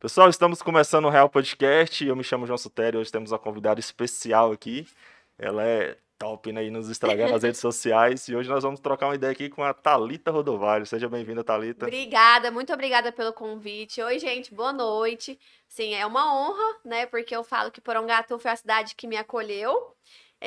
Pessoal, estamos começando o Real Podcast. Eu me chamo João Sutério. Hoje temos uma convidada especial aqui. Ela é top né, nos estragar nas redes sociais. E hoje nós vamos trocar uma ideia aqui com a Talita Rodovalho. Seja bem-vinda, Talita. Obrigada, muito obrigada pelo convite. Oi, gente, boa noite. Sim, é uma honra, né? Porque eu falo que Porongatu foi a cidade que me acolheu.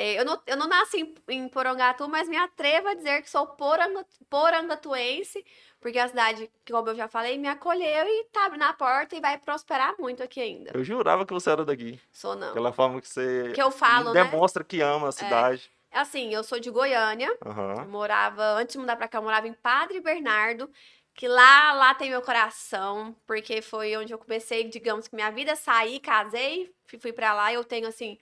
É, eu, não, eu não nasci em, em Porongatu, mas me atrevo a dizer que sou poranga, porangatuense, porque a cidade, como eu já falei, me acolheu e tá abrindo a porta e vai prosperar muito aqui ainda. Eu jurava que você era daqui. Sou não. Aquela forma que você Que eu falo, né? demonstra que ama a cidade. Assim, eu sou de Goiânia, eu morava, antes de mudar pra cá, eu morava em Padre Bernardo, que lá, lá tem meu coração, porque foi onde eu comecei, digamos que minha vida, saí, casei, fui, fui para lá, e eu tenho, assim,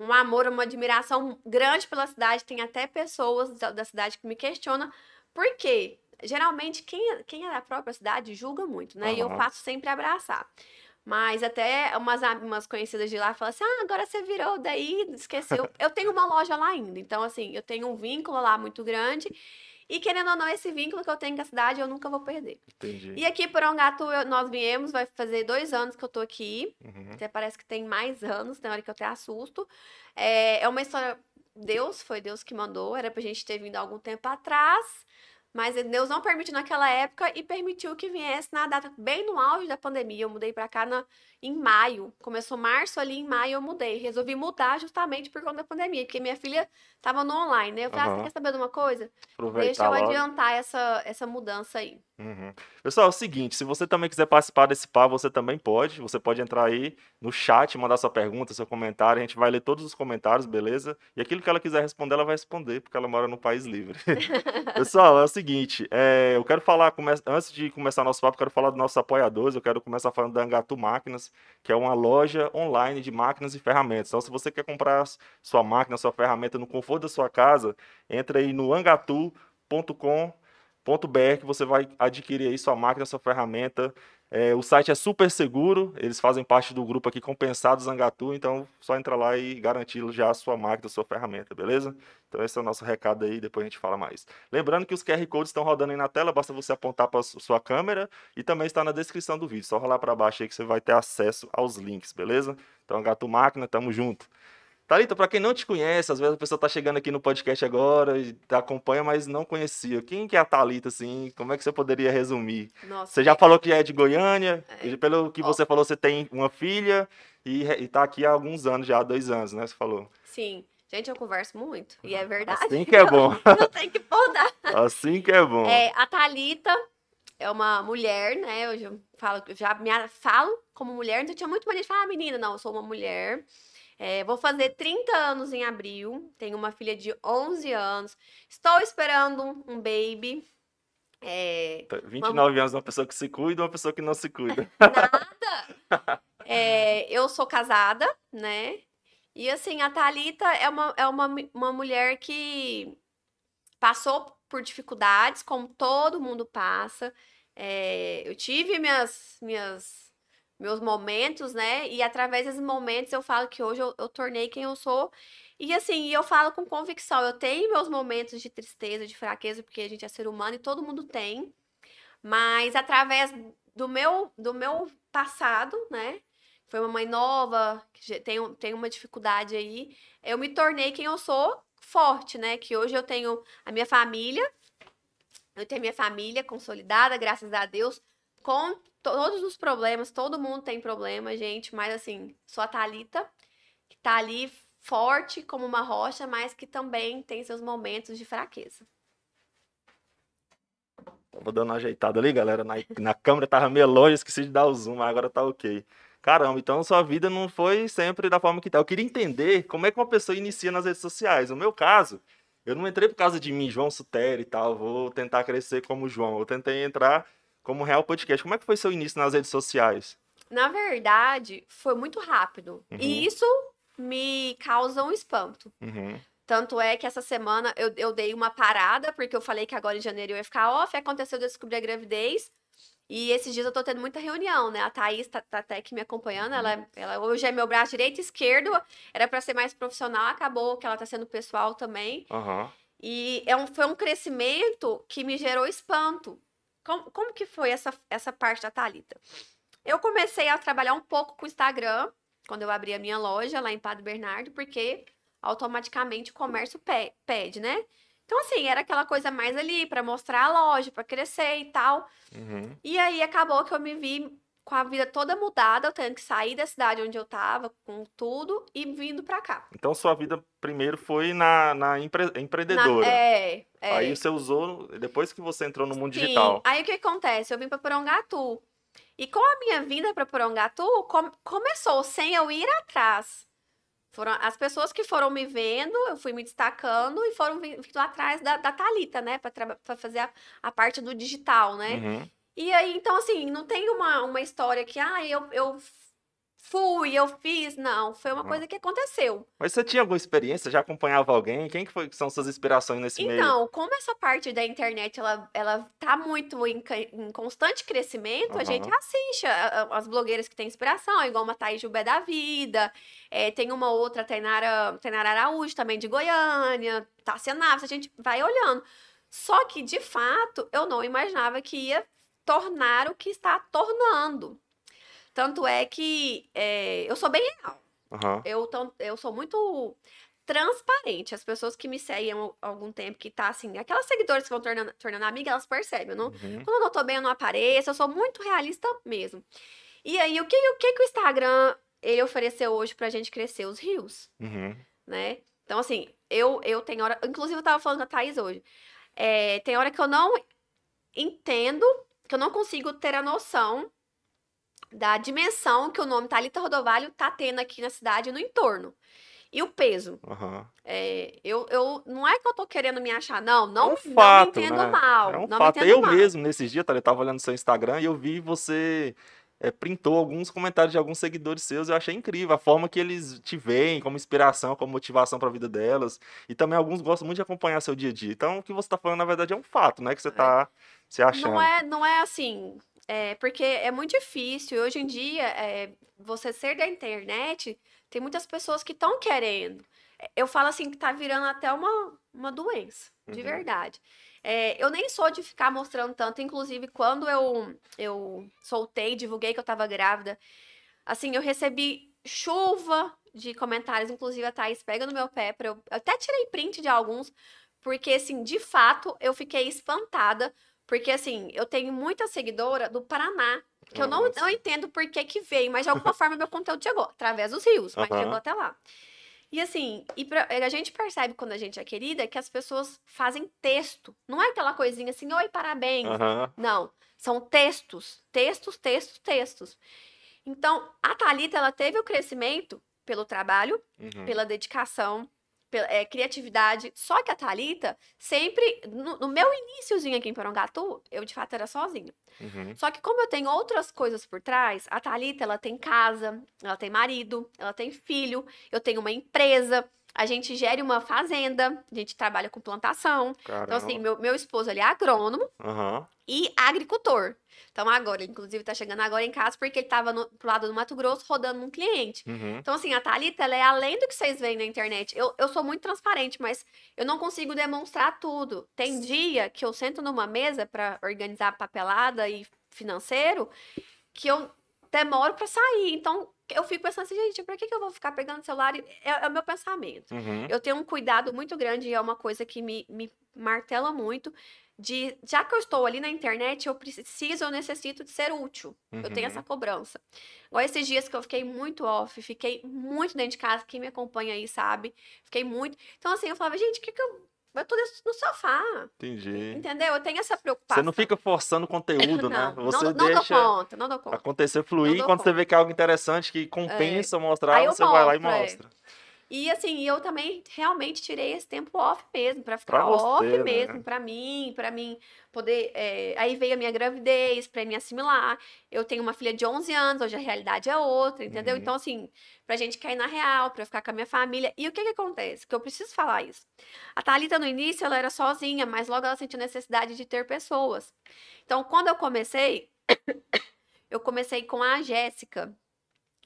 um amor, uma admiração grande pela cidade, tem até pessoas da, da cidade que me questionam, por quê? Geralmente, quem, é- quem é da própria cidade julga muito, né? E eu faço sempre abraçar. Mas até umas, umas conhecidas de lá falam assim: ah, agora você virou daí, esqueceu. eu tenho uma loja lá ainda, então, assim, eu tenho um vínculo lá muito grande. E querendo ou não, esse vínculo que eu tenho com a cidade, eu nunca vou perder. Entendi. E aqui por Ongatu, eu- nós viemos, vai fazer dois anos que eu tô aqui. Uhum. Até parece que tem mais anos, tem hora que eu até assusto. É, é uma história. Deus, foi Deus que mandou, era pra gente ter vindo há algum tempo atrás. Mas Deus não permitiu naquela época e permitiu que viesse na data bem no auge da pandemia. Eu mudei pra cá na, em maio. Começou março ali, em maio eu mudei. Resolvi mudar justamente por conta da pandemia, porque minha filha tava no online, né? Eu falei, ah, Aham. você quer saber de uma coisa? Deixa eu logo. adiantar essa, essa mudança aí. Uhum. Pessoal, é o seguinte, se você também quiser participar desse papo, você também pode. Você pode entrar aí no chat, mandar sua pergunta, seu comentário. A gente vai ler todos os comentários, beleza? E aquilo que ela quiser responder, ela vai responder, porque ela mora no país livre. Pessoal, é o seguinte, é, eu quero falar, antes de começar nosso papo, eu quero falar dos nossos apoiadores. Eu quero começar falando da Angatu Máquinas, que é uma loja online de máquinas e ferramentas. Então, se você quer comprar sua máquina, sua ferramenta no conforto da sua casa, entra aí no angatu.com .br que você vai adquirir aí sua máquina, sua ferramenta. É, o site é super seguro, eles fazem parte do grupo aqui Compensados Angatu, então só entra lá e garantir já a sua máquina, a sua ferramenta, beleza? Então esse é o nosso recado aí, depois a gente fala mais. Lembrando que os QR Codes estão rodando aí na tela, basta você apontar para sua câmera e também está na descrição do vídeo. Só rolar para baixo aí que você vai ter acesso aos links, beleza? Então Angatu Máquina, tamo junto. Thalita, para quem não te conhece, às vezes a pessoa tá chegando aqui no podcast agora e acompanha, mas não conhecia. Quem que é a Thalita, assim? Como é que você poderia resumir? Nossa, Você já falou que é de Goiânia, É. e pelo que Ó. você falou, você tem uma filha e, re- e tá aqui há alguns anos já, há dois anos, né? Você falou. Sim. Gente, eu converso muito. E é verdade. Assim que é bom. Não tem que podar. Assim que é bom. É, a Thalita é uma mulher, né? Eu já falo, eu já me falo como mulher, então tinha muito mania de falar, ah, menina, não, eu sou uma mulher. É, vou fazer 30 anos em abril. Tenho uma filha de 11 anos. Estou esperando um baby. É, Tá, 29 anos, uma pessoa que se cuida e uma pessoa que não se cuida. nada. É, eu sou casada, né? E assim, a Thalita é uma, é uma, uma mulher que passou por dificuldades, como todo mundo passa. É, eu tive minhas, minhas, meus momentos, né? E através desses momentos eu falo que hoje eu, eu tornei quem eu sou. E assim, eu falo com convicção. Eu tenho meus momentos de tristeza, de fraqueza, porque a gente é ser humano e todo mundo tem. Mas através do meu, do meu passado, né? Foi uma mãe nova, que tem, tem uma dificuldade aí. Eu me tornei quem eu sou, forte, né? Que hoje eu tenho a minha família, eu tenho a minha família consolidada, graças a Deus, com todos os problemas, todo mundo tem problema, gente, mas assim, sou a Thalita, que tá ali forte como uma rocha, mas que também tem seus momentos de fraqueza. Tava dando uma ajeitada ali, galera. Na, na câmera tava meio longe, esqueci de dar o zoom, mas agora tá ok. Caramba, então sua vida não foi sempre da forma que tá. Eu queria entender como é que uma pessoa inicia nas redes sociais. No meu caso, eu não entrei por causa de mim, João Sutero e tal. Vou tentar crescer como João. Eu tentei entrar como Real Podcast. Como é que foi seu início nas redes sociais? Na verdade, foi muito rápido. Uhum. E isso me causa um espanto. Uhum. Tanto é que essa semana eu, eu dei uma parada, porque eu falei que agora em janeiro eu ia ficar off, aconteceu de eu descobrir a gravidez. E esses dias eu tô tendo muita reunião, né? A Thaís tá, tá até aqui me acompanhando. Ela, ela hoje é meu braço direito e esquerdo. Era pra ser mais profissional, acabou que ela tá sendo pessoal também. Aham. E é um, foi um crescimento que me gerou espanto. Como, como que foi essa, essa parte da Thalita? eu comecei a trabalhar um pouco com o Instagram, quando eu abri a minha loja lá em Padre Bernardo, porque automaticamente o comércio pe- pede, né? Então, assim, era aquela coisa mais ali para mostrar a loja, para crescer e tal. Uhum. E aí acabou que eu me vi com a vida toda mudada, eu tendo que sair da cidade onde eu tava, com tudo, e vindo pra cá. Então sua vida primeiro foi na, na empre- Na- empreendedora. é, é. Aí você usou, depois que você entrou no mundo Sim. digital. Aí o que acontece? Eu vim pra Porongatu. E com a minha vinda pra Porongatu, com- começou sem eu ir atrás. Foram as pessoas que foram me vendo, eu fui me destacando e foram vi- vindo atrás da, da Thalita, né? Pra, pra fazer a, a parte do digital, né? Uhum. E aí, então, assim, não tem uma, uma história que, ah, eu, eu fui, eu fiz. Não, foi uma coisa que aconteceu. Mas você tinha alguma experiência? Já acompanhava alguém? Quem que foi que são suas inspirações nesse meio? Então, como essa parte da internet, ela, ela tá muito em, em constante crescimento, a gente assiste a- a- as blogueiras que têm inspiração, igual uma Thaís Gilbert da vida, é, tem uma outra, Tainara, Tainara Araújo, também de Goiânia, Tássia Naves, a gente vai olhando. Só que, de fato, eu não imaginava que ia tornar o que está tornando. Tanto é que é, eu sou bem real. Aham. Eu, eu sou muito transparente. As pessoas que me seguem há algum tempo, que tá assim, aquelas seguidoras que vão tornando, tornando amiga, elas percebem. Eu não, Uhum. quando eu não tô bem, eu não apareço. Eu sou muito realista mesmo. E aí, o que, o que, que o Instagram ele ofereceu hoje pra gente crescer? Os rios, Uhum. né? Então, assim, eu, eu tenho hora. Inclusive, eu tava falando com a Thaís hoje. É, tem hora que eu não entendo, que eu não consigo ter a noção da dimensão que o nome Thalita Rodovalho tá tendo aqui na cidade e no entorno. E o peso. Aham. É, eu, eu, não é que eu tô querendo me achar, não. Não, um não fato, me entendo né? mal. É um não fato. me Eu mal. mesmo, nesses dias, tá, eu tava olhando seu Instagram e eu vi você é, printou alguns comentários de alguns seguidores seus. Eu achei incrível a forma que eles te veem como inspiração, como motivação pra vida delas. E também alguns gostam muito de acompanhar seu dia a dia. Então, o que você tá falando, na verdade, é um fato, né? Que você tá se achando. Não é, não é assim, é, porque é muito difícil. Hoje em dia, é, você ser da internet, tem muitas pessoas que estão querendo. Eu falo assim que tá virando até uma, uma doença, de Uhum. verdade. É, eu nem sou de ficar mostrando tanto, inclusive quando eu, eu soltei, divulguei que eu tava grávida, assim, eu recebi chuva de comentários, inclusive a Thaís pega no meu pé, pra eu, eu até tirei print de alguns, porque, assim, de fato, eu fiquei espantada, porque, assim, eu tenho muita seguidora do Paraná, que eu não, Nossa. não entendo por que que veio, mas de alguma forma meu conteúdo chegou, através dos rios, mas chegou até lá. E assim, e pra- a gente percebe quando a gente é querida que as pessoas fazem texto. Não é aquela coisinha assim, oi, parabéns. Não, são textos, textos, textos, textos. Então, a Thalita, ela teve o crescimento pelo trabalho, Uhum. pela dedicação, é, criatividade. Só que a Thalita, sempre, no, no meu iníciozinho aqui em Porongatu, eu de fato era sozinha. Uhum. Só que como eu tenho outras coisas por trás, a Thalita, ela tem casa, ela tem marido, ela tem filho, eu tenho uma empresa, a gente gere uma fazenda, a gente trabalha com plantação. Então, assim, Caramba. meu, meu esposo, ele é agrônomo Aham. e agricultor. Então, agora, ele, inclusive, tá chegando agora em casa porque ele tava no, pro lado do Mato Grosso rodando um cliente. Uhum. Então, assim, a Thalita, ela é além do que vocês veem na internet. Eu, eu sou muito transparente, mas eu não consigo demonstrar tudo. Tem dia que eu sento numa mesa para organizar papelada e financeiro que eu demoro para sair. Então, eu fico pensando assim, gente, pra que, que eu vou ficar pegando celular? É, é o meu pensamento. Uhum. Eu tenho um cuidado muito grande e é uma coisa que me, me martela muito. De, já que eu estou ali na internet, eu preciso, eu necessito de ser útil. Eu tenho Uhum. essa cobrança. Igual esses dias que eu fiquei muito off, fiquei muito dentro de casa, quem me acompanha aí sabe. Fiquei muito. Então, assim, eu falava, gente, o que, que eu. Eu tô no sofá. Entendi. Entendeu? Eu tenho essa preocupação. Você não fica forçando conteúdo, né? Não, Você não, não deixa dou conta, não dou conta. acontecer fluir. Quando você conta. vê que é algo interessante que compensa mostrar, Aí você vai lá e mostro, é. E assim, eu também realmente tirei esse tempo off mesmo, pra ficar Pra você, off né? mesmo, pra mim, pra mim poder. é, Aí veio a minha gravidez, pra me assimilar. Eu tenho uma filha de 11 anos, hoje a realidade é outra, entendeu? Uhum. Então, assim, pra gente cair na real, pra eu ficar com a minha família. E o que que acontece? Que eu preciso falar isso. A Thalita, no início, ela era sozinha, mas logo ela sentiu necessidade de ter pessoas. Então, quando eu comecei, eu comecei com a Jéssica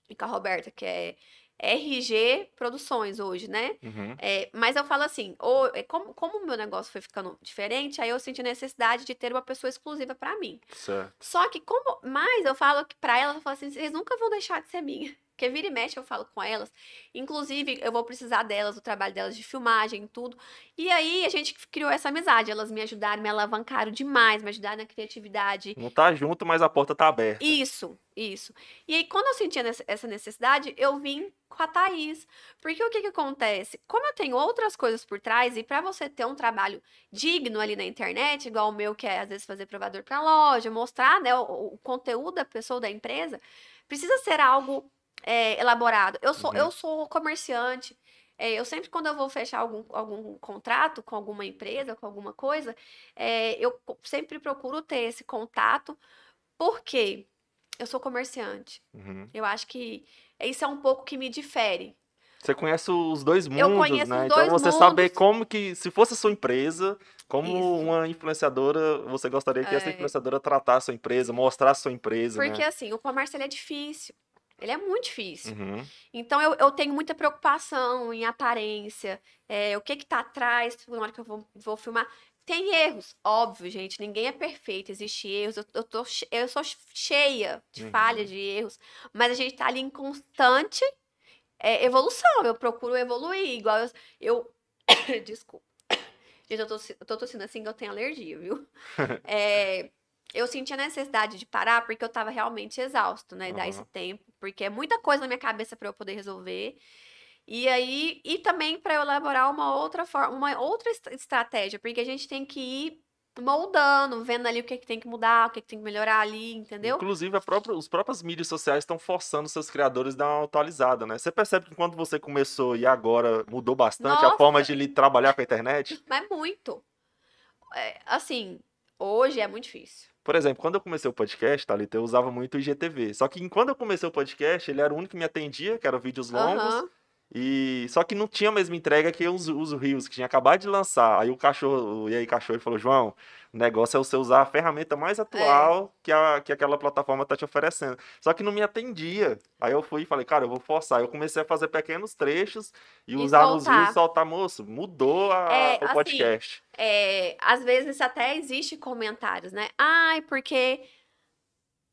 e com a Roberta, que é, RG Produções hoje, né? Uhum. É, mas eu falo assim, ou, é, como, como o meu negócio foi ficando diferente, aí eu senti a necessidade de ter uma pessoa exclusiva pra mim. Certo. Só que como, mas eu falo que pra ela, eu falo assim, vocês nunca vão deixar de ser minha. Porque vira e mexe eu falo com elas. Inclusive, eu vou precisar delas, do trabalho delas de filmagem, tudo. E aí a gente criou essa amizade. Elas me ajudaram, me alavancaram demais, me ajudaram na criatividade. Não tá junto, mas a porta tá aberta. Isso, isso. E aí, quando eu sentia essa necessidade, eu vim com a Thaís. Porque o que que acontece? Como eu tenho outras coisas por trás, e pra você ter um trabalho digno ali na internet, igual o meu, que é às vezes fazer provador pra loja, mostrar né, o, o conteúdo da pessoa, da empresa, precisa ser algo é, elaborado. Eu sou, Uhum. eu sou comerciante. É, eu sempre, quando eu vou fechar algum, algum contrato com alguma empresa, com alguma coisa, é, eu sempre procuro ter esse contato, porque eu sou comerciante. Uhum. Eu acho que isso é um pouco que me difere. Você conhece os dois mundos, Eu conheço né? os então dois você saber mundos. como que, se fosse a sua empresa, como Isso. uma influenciadora, você gostaria que essa É. influenciadora tratasse a sua empresa, mostrasse a sua empresa, Porque, né? assim, o comércio é difícil. Ele é muito difícil. Uhum. Então, eu, eu tenho muita preocupação em aparência, é, o que que tá atrás, na hora que eu vou, vou filmar. Tem erros, óbvio, gente, ninguém é perfeito, existe erros, eu, eu, tô, eu sou cheia de Uhum. falhas, de erros, mas a gente tá ali em constante é, evolução, eu procuro evoluir, igual eu... eu... Desculpa. Gente, eu tô, eu tô tossindo assim que eu tenho alergia, viu? É, eu senti a necessidade de parar porque eu tava realmente exausto, né? Dar Aham. esse tempo, porque é muita coisa na minha cabeça para eu poder resolver. E aí, e também para eu elaborar uma outra forma, uma outra est- estratégia, porque a gente tem que ir moldando, vendo ali o que, que tem que mudar, o que, que tem que melhorar ali, entendeu? Inclusive, a própria, os próprias mídias sociais estão forçando seus criadores a dar uma atualizada, né? Você percebe que quando você começou e agora mudou bastante a Nossa! forma de li- trabalhar com a internet? Mas muito. É, assim, hoje é muito difícil. Por exemplo, quando eu comecei o podcast, Thalita, eu usava muito o IGTV. Só que quando eu comecei o podcast, ele era o único que me atendia, que eram vídeos longos. Aham. E só que não tinha a mesma entrega que os, os Rios, que tinha acabado de lançar. Aí o cachorro, e aí cachorro, falou: João, o negócio é você usar a ferramenta mais atual que, a, que aquela plataforma tá te oferecendo. Só que não me atendia. Aí eu fui e falei, cara, eu vou forçar. Eu comecei a fazer pequenos trechos e, E usar nos soltar. Rios e soltar, moço. Mudou a- É, o assim, podcast. É, às vezes até existe comentários, né? Ai, porque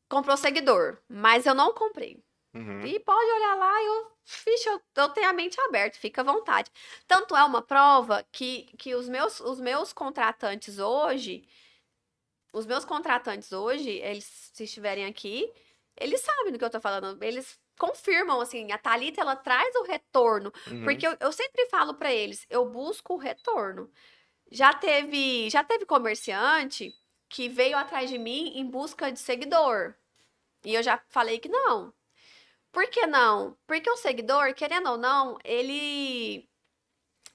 comprou seguidor, mas eu não comprei. Uhum. E pode olhar lá, eu, fixe, eu, eu tenho a mente aberta, fica à vontade. Tanto é uma prova que, que os, meus, os meus contratantes hoje, os meus contratantes hoje, eles, se estiverem aqui, eles sabem do que eu tô falando. Eles confirmam, assim, a Thalita, ela traz o retorno. Uhum. Porque eu, eu sempre falo pra eles, eu busco o retorno. Já teve, já teve comerciante que veio atrás de mim em busca de seguidor. E eu já falei que não. Por que não? Porque o seguidor, querendo ou não, ele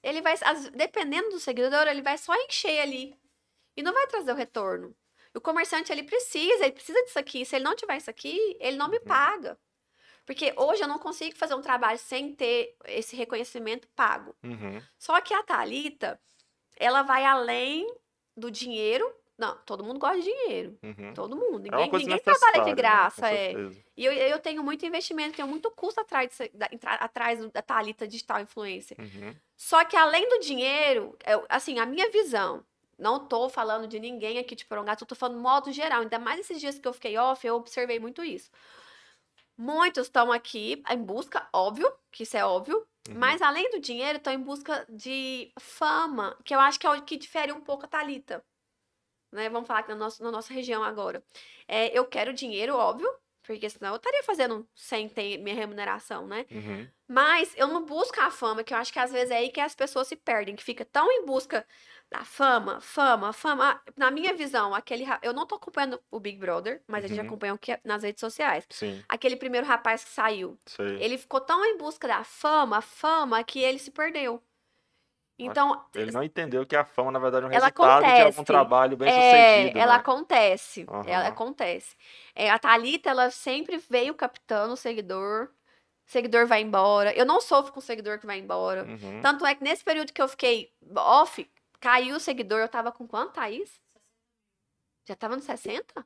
ele vai, dependendo do seguidor, ele vai só encher ali e não vai trazer o retorno. O comerciante ele precisa, ele precisa disso aqui. Se ele não tiver isso aqui, ele não me Uhum. paga. Porque hoje eu não consigo fazer um trabalho sem ter esse reconhecimento pago. Uhum. Só que a Thalita, ela vai além do dinheiro. Não, todo mundo gosta de dinheiro. Uhum. Todo mundo. É Ninguém, coisa ninguém trabalha de né? graça, Com é. E eu, eu tenho muito investimento, tenho muito custo atrás, disso- da, atrás da Thalita Digital Influencer. Uhum. Só que além do dinheiro, eu- assim, a minha visão, não tô falando de ninguém aqui de Porongato, tô falando modo geral, ainda mais esses dias que eu fiquei off, eu observei muito isso. Muitos estão aqui em busca, óbvio, que isso é óbvio, Uhum. mas além do dinheiro, estão em busca de fama, que eu acho que é o que difere um pouco a Thalita. Né? Vamos falar aqui na nossa, na nossa região agora. É, eu quero dinheiro, óbvio, porque senão eu estaria fazendo sem ter minha remuneração, né? Uhum. Mas eu não busco a fama, que eu acho que às vezes é aí que as pessoas se perdem, que fica tão em busca da fama, fama, fama. Ah, Na minha visão, aquele eu não tô acompanhando o Big Brother, mas a gente Uhum. acompanha o que é nas redes sociais. Sim, Aquele primeiro rapaz que saiu, sei. ele ficou tão em busca da fama, fama, que ele se perdeu. Então, Ele não entendeu que a fama, na verdade, é um Ela resultado de algum acontece. trabalho bem é, sucedido. ela né? acontece. Ela Aham. acontece. É, a Thalita, ela sempre veio captando o seguidor. Seguidor vai embora. Eu não sofro com seguidor que vai embora. Uhum. Tanto é que nesse período que eu fiquei off, caiu o seguidor. Eu tava com quanto, Thaís? Já tava no 60?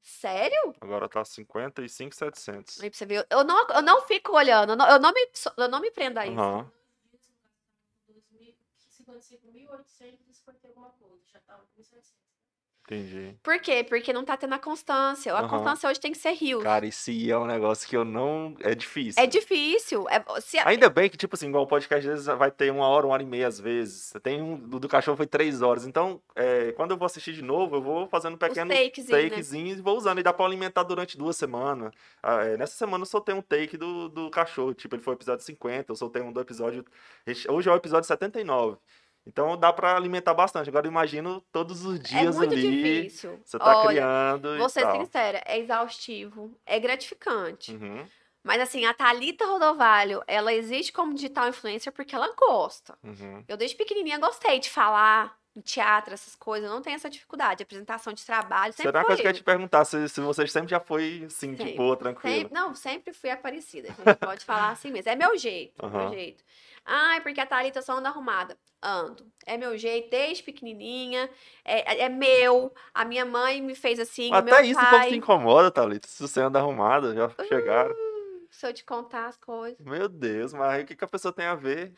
Sério? Agora tá 55,700. Aí pra você ver, eu não, eu não fico olhando, eu não, eu não, me, eu não me prendo a isso. Aham. 55.850 alguma coisa, já tá 1.700. Entendi. Por quê? Porque não tá tendo a constância. A Aham. constância hoje tem que ser rios. Cara, esse é um negócio que eu não. É difícil. É difícil. É, se, Ainda bem que, tipo assim, igual o podcast às vezes vai ter uma hora, uma hora e meia às vezes. Tem um do, do cachorro foi três horas. Então, é, quando eu vou assistir de novo, eu vou fazendo pequenos takezinhos, né? e vou usando. E dá pra alimentar durante duas semanas. Ah, é, nessa semana eu soltei um take do, do cachorro. Tipo, ele foi o episódio 50, eu soltei um do episódio. Hoje é o episódio 79. Então dá pra alimentar bastante. Agora imagino todos os é dias muito ali. difícil. Você tá Olha, criando Vou e ser tal. sincera, é exaustivo, é gratificante. Uhum, Mas assim, a Thalita Rodovalho, ela existe como digital influencer porque ela gosta. uhum. Eu desde pequenininha gostei de falar em teatro, essas coisas, não tenho essa dificuldade. Apresentação de trabalho, sempre Será uma que eu ia te perguntar se, se você sempre já foi assim, de Sempre, boa, tranquilo. Sempre, não, sempre fui aparecida. A gente pode falar assim mesmo. É meu jeito, é Aham. meu jeito. Ai, porque a Thalita só anda arrumada. Ando. É meu jeito desde pequenininha. É, é meu. A minha mãe me fez assim. o meu Até isso pai. se incomoda, Thalita. Se você anda arrumada, já chegaram. Se eu te contar as coisas. Meu Deus, mas o que, que a pessoa tem a ver?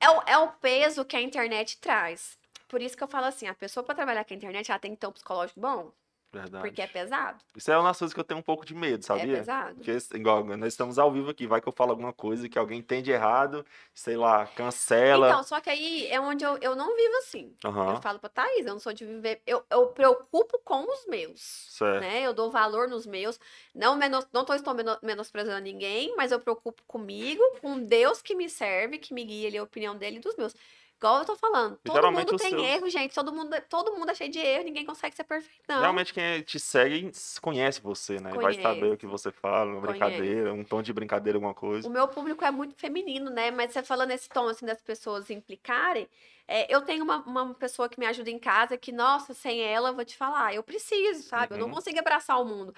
É o, é o peso que a internet traz. Por isso que eu falo assim, a pessoa para trabalhar com a internet, ela tem que ter um psicológico bom, Verdade. porque é pesado. Isso é uma das coisas que eu tenho um pouco de medo, É sabia? pesado. Porque, igual, nós estamos ao vivo aqui, vai que eu falo alguma coisa que alguém entende errado, sei lá, cancela. Então, só que aí é onde eu, eu não vivo assim. Aham, Eu falo pra Thaís, eu não sou de viver. Eu, eu preocupo com os meus. certo. Né? Eu dou valor nos meus. Não, menos, não tô estou meno- menosprezando ninguém, mas eu preocupo comigo, com Deus que me serve, que me guia ali a opinião dele e dos meus. Igual eu tô falando, todo Geralmente mundo tem seus. erro, gente. Todo mundo, todo mundo é cheio de erro, ninguém consegue ser perfeito, não. Realmente quem te segue conhece você, né? Vai saber Conhece. o que você fala, uma brincadeira, um tom de brincadeira, alguma coisa. O meu público é muito feminino, né? Mas você falando esse tom, assim, das pessoas implicarem, é, eu tenho uma, uma pessoa que me ajuda em casa que, nossa, sem ela, eu vou te falar, eu preciso, sabe? Eu não Uhum. consigo abraçar o mundo.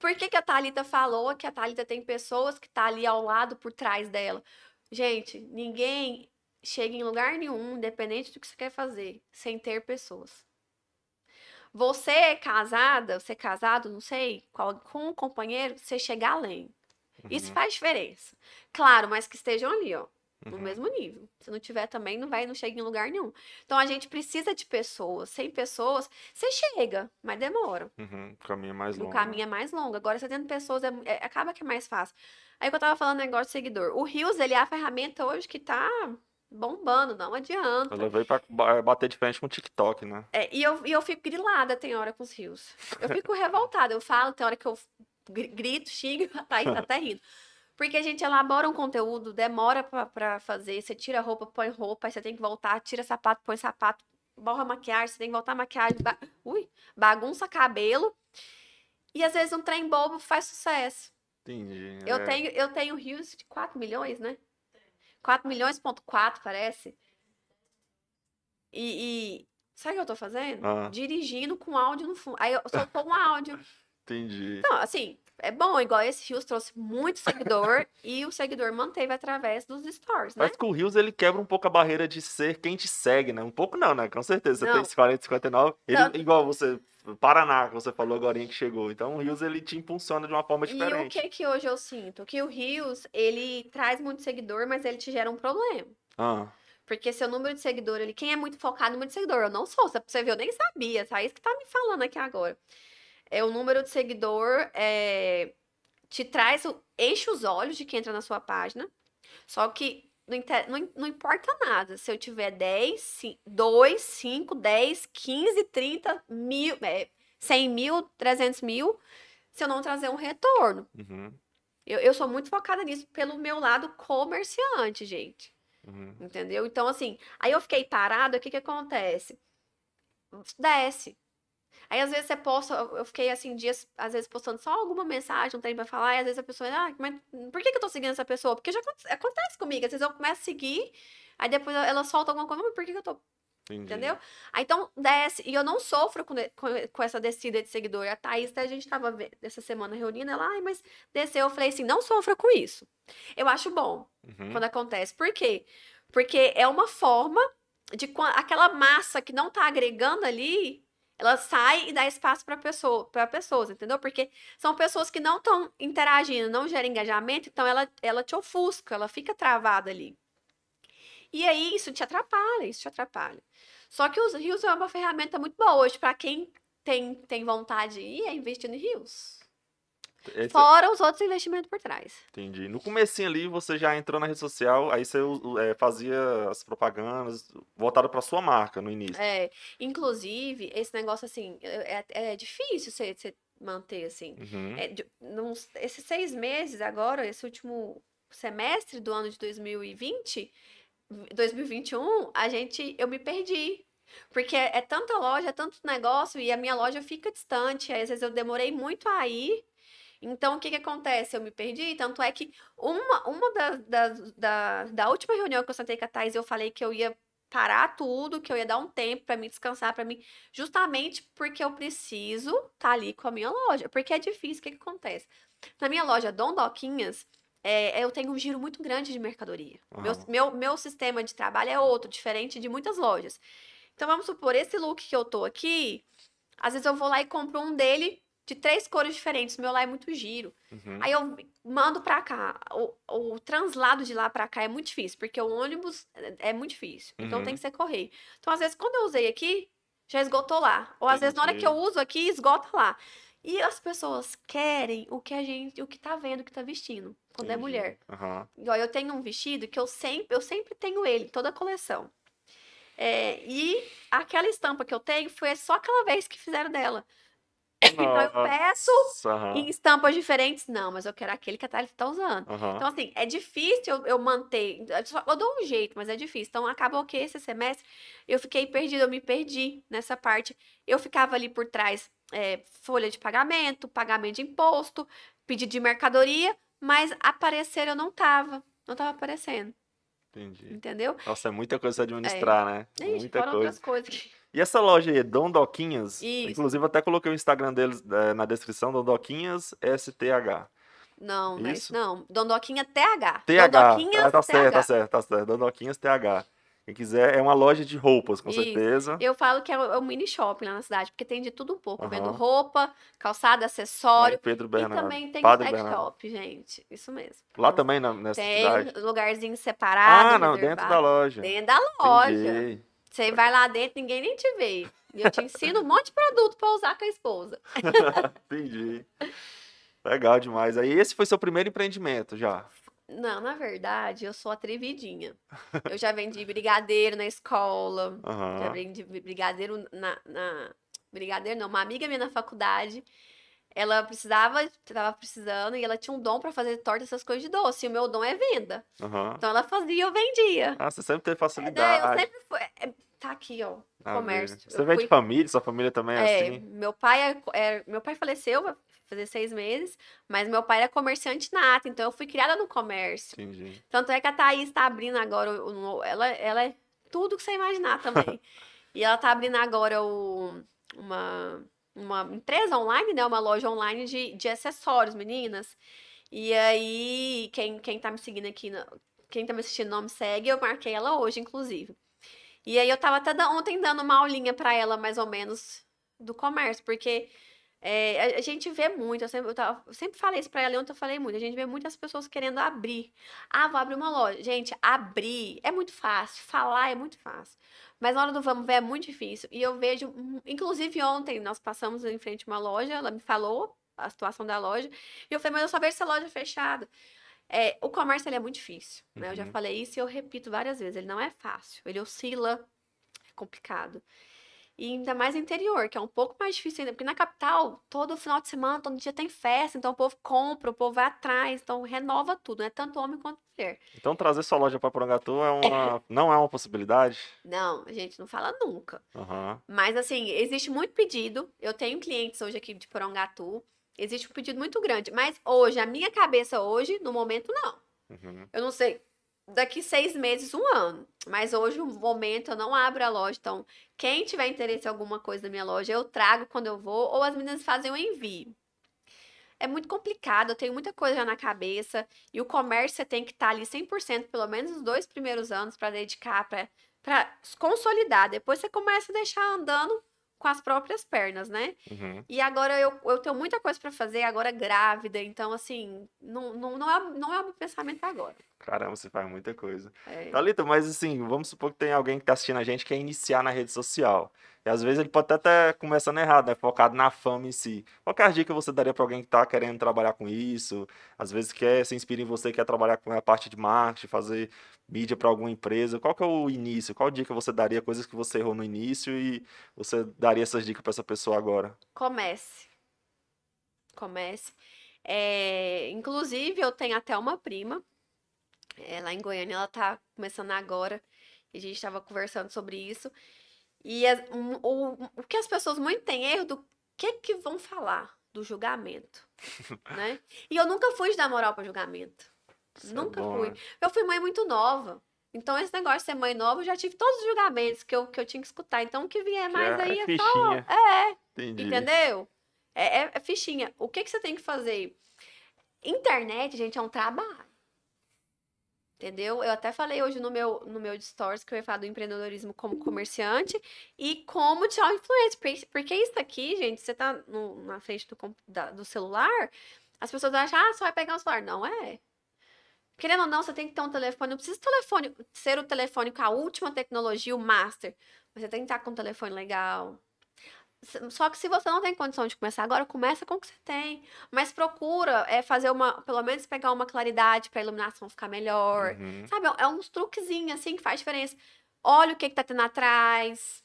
Por que, que a Thalita falou que a Thalita tem pessoas que tá ali ao lado, por trás dela? Gente, ninguém chega em lugar nenhum, independente do que você quer fazer, sem ter pessoas. Você é casada, você é casado, não sei, qual- com um companheiro, você chega além. Isso Uhum, faz diferença. Claro, mas que estejam ali, ó, no uhum. mesmo nível. Se não tiver também, não vai, não chega em lugar nenhum. Então a gente precisa de pessoas. Sem pessoas, você chega, mas demora. Uhum, O caminho é mais O longo. né? caminho é mais longo. Agora, você tendo pessoas, é- é- acaba que é mais fácil. Aí que eu tava falando negócio de seguidor. O Rios, ele é a ferramenta hoje que tá bombando, não adianta. Eu levei pra ba- bater de frente com o TikTok, né? É, e, eu, e eu fico grilada, tem hora com os rios. Eu fico revoltada. Eu falo, tem hora que eu gri- grito, xingo, a Thaís tá até rindo. Porque a gente elabora um conteúdo, demora pra, pra fazer. Você tira roupa, põe roupa, aí você tem que voltar, tira sapato, põe sapato, borra maquiagem, você tem que voltar a maquiagem, ba- ui, bagunça cabelo. E às vezes um trem bobo faz sucesso. Entendi. Eu é. tenho, eu tenho rios de 4 milhões, né? 4 milhões, ponto 4, parece. E, e sabe o que eu tô fazendo? Ah. Dirigindo com áudio no fundo. Aí eu soltou um áudio. Entendi. Então, assim, é bom, igual esse Rios trouxe muito seguidor e o seguidor manteve através dos stories, né? Parece que o Rios ele quebra um pouco a barreira de ser quem te segue, né? Um pouco não, né? Com certeza. Você Não. tem esse 40, 59. Ele, Não. igual você, Paraná, que você falou agora que chegou. Então o Rios ele te impulsiona de uma forma E o diferente. que que hoje eu sinto? Que o Rios, ele traz muito seguidor, mas ele te gera um problema. Ah, Porque seu número de seguidor, ele, quem é muito focado no número de seguidor, eu não sou, pra você ver, eu nem sabia, tá? Isso que tá me falando aqui agora. É o número de seguidor, é, te traz, o- enche os olhos de quem entra na sua página, só que não, inte- não, não importa nada, se eu tiver 10, cin- 2, 5, 10, 15, 30 mil, é, 100 mil, 300 mil, se eu não trazer um retorno. uhum, Eu, eu sou muito focada nisso pelo meu lado comerciante, gente. uhum. Entendeu? Então, assim, aí eu fiquei parada, o que que acontece? Desce. Aí, às vezes, você posta, eu fiquei, assim, dias, às vezes, postando só alguma mensagem, um tempo pra falar, e às vezes a pessoa, ah, mas por que que eu tô seguindo essa pessoa? Porque já aconte- acontece comigo, às vezes eu começo a seguir, aí depois ela solta alguma coisa, mas por que que eu tô Entendi. Entendeu? Aí, então, desce. E eu não sofro com, com, com essa descida de seguidor. A Thaís, até a gente tava essa semana reunindo, ela, ai, mas desceu. Eu falei assim, não sofra com isso. Eu acho bom Uhum. quando acontece. Por quê? Porque é uma forma de aquela massa que não tá agregando ali, Ela sai e dá espaço para pessoa, para pessoas, entendeu? Porque são pessoas que não estão interagindo, não geram engajamento, então ela, ela te ofusca, ela fica travada ali. E aí isso te atrapalha, isso te atrapalha. Só que os rios é uma ferramenta muito boa hoje para quem tem, tem vontade de ir, é investir em rios. Esse- Fora os outros investimentos por trás. Entendi. No comecinho ali, você já entrou na rede social, aí você é, fazia as propagandas voltadas para sua marca no início. É, inclusive, esse negócio assim, é, é difícil você, você manter assim. Uhum. É, de- esses seis meses agora, esse último semestre do ano de 2020, 2021, a gente, eu me perdi. Porque é, é tanta loja, é tanto negócio, e a minha loja fica distante, aí, às vezes eu demorei muito a ir. Então, o que que acontece? Eu me perdi, tanto é que uma, uma da, da, da, da última reunião que eu sentei com a Thais, eu falei que eu ia parar tudo, que eu ia dar um tempo pra mim descansar, pra mim, justamente porque eu preciso estar ali com a minha loja, porque é difícil, o que que acontece? Na minha loja Dom Doquinhas, é, eu tenho um giro muito grande de mercadoria. Meu, meu, meu sistema de trabalho é outro, diferente de muitas lojas. Então, vamos supor, esse look que eu tô aqui, às vezes eu vou lá e compro um dele de três cores diferentes, o meu lá é muito giro. Uhum. Aí eu mando pra cá. O, o translado de lá pra cá é muito difícil, porque o ônibus é é muito difícil. Então Uhum. tem que ser correio. Então, às vezes, quando eu usei aqui, já esgotou lá. Ou às vezes, na hora que Entendi. eu uso aqui, esgota lá. E as pessoas querem o que a gente, o que tá vendo, o que tá vestindo, quando é Entendi. mulher. Aham. Igual eu tenho um vestido que eu sempre, eu sempre tenho ele, toda a coleção. É, e aquela estampa que eu tenho foi só aquela vez que fizeram dela. Então eu peço aham. em estampas diferentes, não, mas eu quero aquele que a Thalita tá usando. Aham. Então, assim, é difícil eu, eu manter. Eu, só- eu dou um jeito, mas é difícil. Então, acabou que esse semestre eu fiquei perdida, eu me perdi nessa parte. Eu ficava ali por trás, é, folha de pagamento, pagamento de imposto, pedido de mercadoria, mas aparecer eu não tava. Não tava aparecendo, Entendi. entendeu? Nossa, é muita coisa administrar, né? Ixi, Muita fora coisa. outras coisas. E essa loja aí, Dom Doquinhas, Isso. inclusive até coloquei o Instagram deles eh, na descrição, Dom Doquinhas STH. Não, não é Isso? não. Dondoquinha TH. TH, Dondoquinhas ah, tá certo, tá TH. certo, tá certo. Dom Doquinhas TH. Quem quiser, é uma loja de roupas, com Isso. certeza. Eu falo que é o é mini shopping lá na cidade, porque tem de tudo um pouco. Eu Vendo roupa, calçado, acessório. Aí, Pedro E Bernardo. também tem Padre Bernardo. shop, gente. Isso mesmo. Lá Então, também, na- nessa Tem cidade. lugarzinho separado. Ah, não, dentro da loja. Dentro da loja. Entendi. Você vai lá dentro, ninguém nem te vê. E eu te ensino um monte de produto pra usar com a esposa. Entendi. Legal demais. Aí esse foi seu primeiro empreendimento já. Não, na verdade, eu sou atrevidinha. Eu já vendi brigadeiro na escola. Já Aham. vendi brigadeiro na, na- Brigadeiro não, uma amiga minha na faculdade. Ela precisava, tava precisando, e ela tinha um dom pra fazer torta, essas coisas de doce. E o meu dom é venda. Aham. Então ela fazia e eu vendia. Ah, você sempre teve É, facilidade. eu sempre fui. é, Tá aqui, ó. a comércio. Você Eu vem de fui- família, sua família também é, É, assim? meu pai é, é- meu pai faleceu, fazer seis meses, mas meu pai era comerciante nato, então eu fui criada no comércio. Entendi. Tanto é que a Thaís tá abrindo agora, o- ela, ela é tudo que você imaginar também. e ela tá abrindo agora o, uma, uma empresa online, né? Uma loja online de, de acessórios, meninas. E aí, quem, quem tá me seguindo aqui, quem tá me assistindo não me segue, eu marquei ela hoje, inclusive. E aí eu tava até ontem dando uma aulinha pra ela, mais ou menos, do comércio, porque é, a, a gente vê muito, eu sempre, eu tava- eu sempre falei isso pra ela, ontem eu falei muito, a gente vê muitas pessoas querendo abrir. Ah, vou abrir uma loja. Gente, abrir é muito fácil, falar é muito fácil. Mas na hora do vamos ver é muito difícil. E eu vejo, inclusive ontem, nós passamos em frente a uma loja, ela me falou a situação da loja, e eu falei, mas eu só vejo essa loja fechada. É, o comércio ele é muito difícil, né? Eu já Uhum. falei isso e eu repito várias vezes, ele não é fácil, ele oscila, é complicado. E ainda mais interior, que é um pouco mais difícil ainda, porque na capital, todo final de semana, todo dia tem festa, então o povo compra, o povo vai atrás, então renova tudo, né? Tanto homem quanto mulher. Então trazer sua loja para Porangatu é uma, não é uma possibilidade? Não, a gente não fala nunca. Aham. Mas assim, existe muito pedido. Eu tenho clientes hoje aqui de Porongatu. Existe um pedido muito grande. Mas hoje, a minha cabeça hoje, no momento, não. Uhum. Eu não sei. Daqui seis meses, um ano. Mas hoje, no momento, eu não abro a loja. Então, quem tiver interesse em alguma coisa da minha loja, eu trago quando eu vou, ou as meninas fazem o envio. É muito complicado, eu tenho muita coisa já na cabeça. E o comércio você tem que estar ali 100%, pelo menos os dois primeiros anos, para dedicar, para consolidar. Depois você começa a deixar andando com as próprias pernas, né? Uhum. E agora eu, eu tenho muita coisa pra fazer, agora grávida, então assim, não, não, não, é, não é o meu pensamento agora. Caramba, você faz muita coisa. É. Thalita, mas assim, vamos supor que tem alguém que tá assistindo a gente que quer iniciar na rede social. E às vezes ele pode até estar começando errado, né? Focado na fama em si. Qual é a dica que você daria pra alguém que tá querendo trabalhar com isso? Às vezes quer se inspira em você, quer trabalhar com a parte de marketing, fazer mídia para alguma empresa. Qual que é o início? Qual dica você daria? Coisas que você errou no início e você daria essas dicas pra essa pessoa agora? Comece. Comece. É, inclusive, eu tenho até uma prima, é, lá em Goiânia, ela tá começando agora, e a gente estava conversando sobre isso. E as- um- o, o que as pessoas muito têm erro do que que vão falar do julgamento, né? E eu nunca fui de dar moral para julgamento. Isso é Nunca bom, fui. né? Eu fui mãe muito nova. Então, esse negócio de ser mãe nova, eu já tive todos os julgamentos que eu, que eu tinha que escutar. Então, o que vier mais é aí é só. fichinha. É, Entendi. Entendeu? É, é- é fichinha. O que, que você tem que fazer? Internet, gente, é um trabalho. Entendeu? Eu até falei hoje no meu, no meu stories que eu ia falar do empreendedorismo como comerciante e como digital influencer. Porque- isso aqui, gente, você tá no- na frente do, da- do celular, as pessoas acham, ah, só vai pegar o celular. Não é. Querendo ou não, você tem que ter um telefone. Não precisa telefone, ser o telefone com a última tecnologia, o master. Mas você tem que estar com um telefone legal. Só que se você não tem condição de começar agora, começa com o que você tem. Mas procura é, fazer uma, pelo menos pegar uma claridade para a iluminação ficar melhor. Uhum. Sabe, é uns truquezinhos assim que faz diferença. Olha o que, que tá tendo atrás.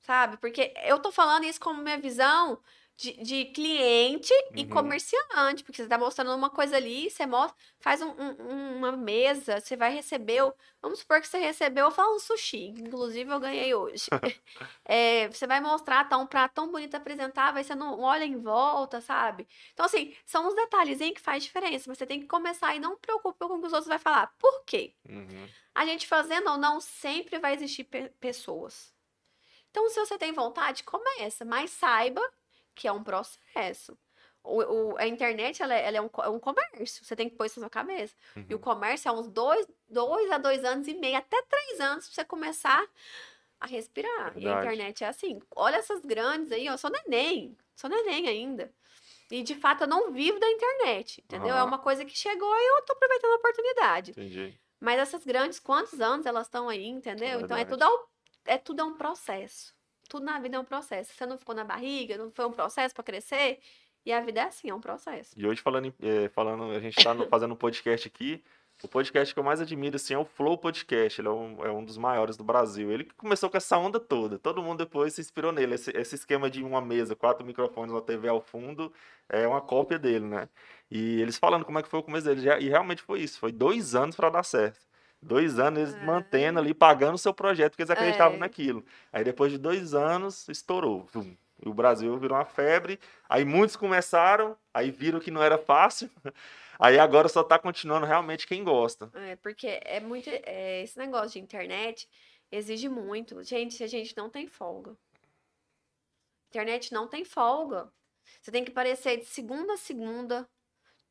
Sabe? Porque eu tô falando isso como minha visão de, de cliente e Uhum. comerciante. Porque você tá mostrando uma coisa ali, você mostra, faz um- um- uma mesa, você vai receber. Vamos supor que você recebeu, eu falo um sushi, inclusive eu ganhei hoje. É, você vai mostrar, tá um prato tão bonito apresentável, aí você não olha em volta, sabe? Então, assim, são uns detalhezinhos que faz diferença, mas você tem que começar e não preocupa com o que os outros vão falar. Por quê? Uhum. A gente fazendo ou não, sempre vai existir pe- pessoas. Então, se você tem vontade, começa, mas saiba que é um processo. O, o- a internet, ela, é, ela é um, é um comércio, você tem que pôr isso na sua cabeça. E o Uhum. comércio é uns dois, dois a dois anos e meio, até três anos, pra você começar a respirar. E a Verdade. internet é assim. Olha essas grandes aí, eu sou neném, sou neném ainda. E de fato eu não vivo da internet, entendeu? É Aham. uma coisa que chegou e eu tô aproveitando a oportunidade. Entendi. Mas essas grandes, quantos anos elas estão aí, entendeu? Então é verdade. tudo, é tudo é um processo. Tudo na vida é um processo. Você não ficou na barriga, não foi um processo para crescer. E a vida é assim, é um processo. E hoje falando, eh, falando a gente está fazendo um podcast aqui. O podcast que eu mais admiro assim, é o Flow Podcast. Ele é um, é um dos maiores do Brasil. Ele que começou com essa onda toda. Todo mundo depois se inspirou nele. Esse, esse esquema de uma mesa, quatro microfones, uma TV ao fundo, é uma cópia dele, né? E eles falando como é que foi o começo dele. E realmente foi isso. Foi dois anos para dar certo. Dois anos eles É. mantendo ali, pagando o seu projeto, porque eles acreditavam É. naquilo. Aí depois de dois anos, estourou. Vum. E o Brasil virou uma febre. Aí muitos começaram, aí viram que não era fácil. Aí agora só tá continuando realmente quem gosta. É, porque é muito. é, esse negócio de internet exige muito. Gente, a gente não tem folga. Internet não tem folga. Você tem que aparecer de segunda a segunda,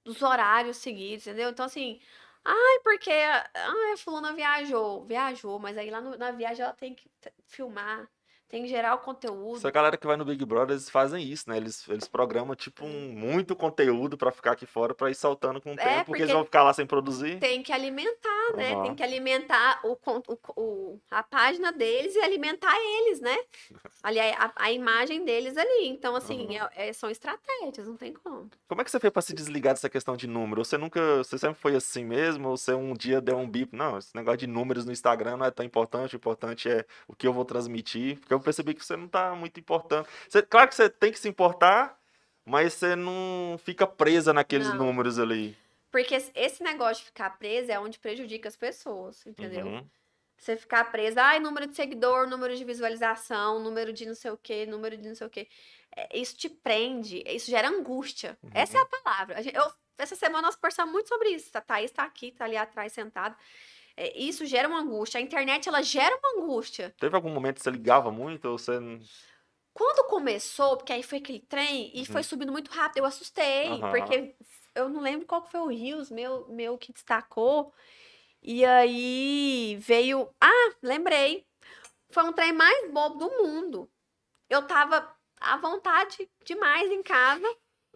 dos horários seguidos, entendeu? Então, assim, ai, porque ai, a fulana viajou. Viajou, mas aí lá no- na viagem ela tem que filmar, tem que gerar o conteúdo. Essa galera que vai no Big Brother, eles fazem isso, né? Eles, eles programam, tipo, um, muito conteúdo pra ficar aqui fora, pra ir soltando com o É, tempo, porque porque eles vão ficar lá sem produzir. Tem que alimentar, né? Aham. Tem que alimentar o, o, o- a página deles e alimentar eles, né? Ali, a, a imagem deles ali. Então, assim, é- é- são estratégias, não tem como. Como é que você fez pra se desligar dessa questão de número? Você nunca, você sempre foi assim mesmo? Ou você um dia deu um bip? Não, esse negócio de números no Instagram não é tão importante, o importante é o que eu vou transmitir. Porque eu percebi que você não tá muito importando. Você- claro que você tem que se importar, mas você não fica presa naqueles Não. números ali. Porque esse- negócio de ficar preso é onde prejudica as pessoas, entendeu? Uhum. Você ficar preso, ai, número de seguidor, número de visualização, número de não sei o quê, número de não sei o quê. É, Isso te prende, isso gera angústia. Essa é a palavra. Eu- essa semana nós conversamos muito sobre isso. A Thaís tá aqui, tá ali atrás sentada. É, isso gera uma angústia. A internet, ela gera uma angústia. Teve algum momento que você ligava muito? Ou você. Quando começou, porque aí foi aquele trem e Uhum. foi subindo muito rápido, eu assustei, Aham. porque eu não lembro qual que foi o Rios meu, meu que destacou. E aí veio. Ah, lembrei. Foi um trem mais bobo do mundo. eu tava à vontade demais em casa.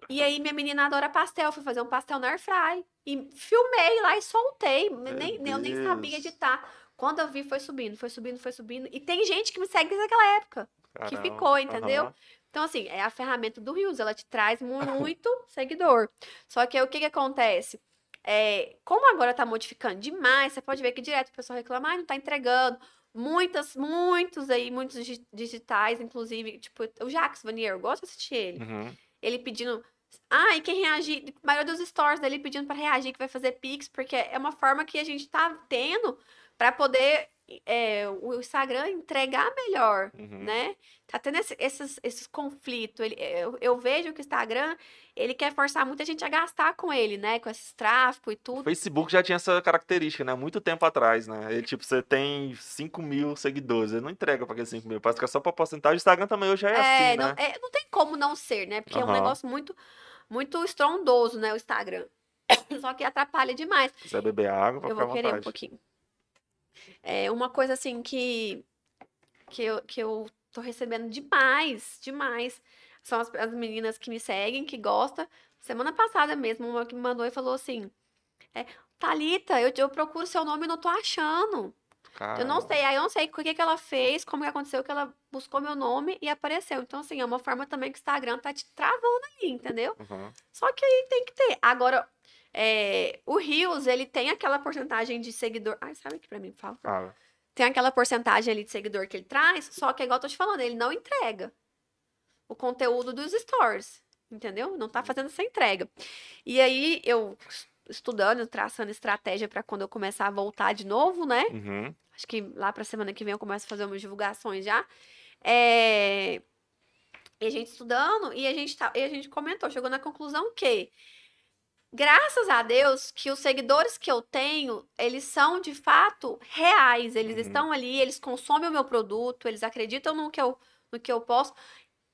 E aí minha menina adora pastel, fui fazer um pastel na airfry. E filmei lá e soltei. Nem, eu nem sabia editar. Quando eu vi, foi subindo, foi subindo, foi subindo. E tem gente que me segue desde aquela época. que Caramba, ficou, entendeu? aham. Então, assim, é a ferramenta do Reels, ela te traz mu- muito seguidor. Só que aí, o que que acontece? É, como agora tá modificando demais, você pode ver que direto o pessoal reclama, ah, não tá entregando. Muitas, muitos aí, muitos digi- digitais, inclusive, tipo, o Jacques Vanier, eu gosto de assistir ele. Uhum. Ele pedindo. Ah, e quem reagir, a maioria dos stories dele pedindo pra reagir, que vai fazer Pix, porque é uma forma que a gente tá tendo pra poder é, o Instagram entregar melhor Uhum. né? Tá tendo esse- esses, esses conflitos. Ele, eu, eu vejo que o Instagram, ele quer forçar muita gente a gastar com ele, né? Com esses tráficos e O tudo. Facebook já tinha essa característica, né? Muito tempo atrás, né? Ele, tipo, você tem 5 mil seguidores, ele não entrega pra aqueles 5 mil, parece que é só pra porcentagem. O Instagram também hoje já é, assim, não, né? é, não tem como não ser, né? Porque é um negócio muito, muito estrondoso, né? O Instagram. Só que atrapalha demais. Se quiser beber água, pode Eu vou querer um vontade. pouquinho. É uma coisa assim que que eu, que eu tô recebendo demais, demais. São as, as meninas que me seguem, que gostam. Semana passada mesmo, uma que me mandou e falou assim: é, Thalita, eu, eu procuro seu nome e não tô achando. Eu não Caramba. sei, aí eu não sei o que que ela fez, como que aconteceu que ela buscou meu nome e apareceu. Então, assim, é uma forma também que o Instagram tá te travando ali, entendeu? Uhum. Só que aí tem que ter. Agora, é, o Rios, ele tem aquela porcentagem de seguidor. Ai, sabe aqui pra mim, favor? Fala. Tem aquela porcentagem ali de seguidor que ele traz, só que, igual eu tô te falando, ele não entrega o conteúdo dos stories, entendeu? Não tá fazendo essa entrega. E aí, eu estudando, traçando estratégia pra quando eu começar a voltar de novo, né? Uhum. Acho que lá pra semana que vem eu começo a fazer umas divulgações já. É... E a gente estudando, e a gente, tá... e a gente comentou, chegou na conclusão que, graças a Deus, que os seguidores que eu tenho, eles são de fato reais. Eles Uhum. estão ali, eles consomem o meu produto, eles acreditam no que eu, no que eu posso.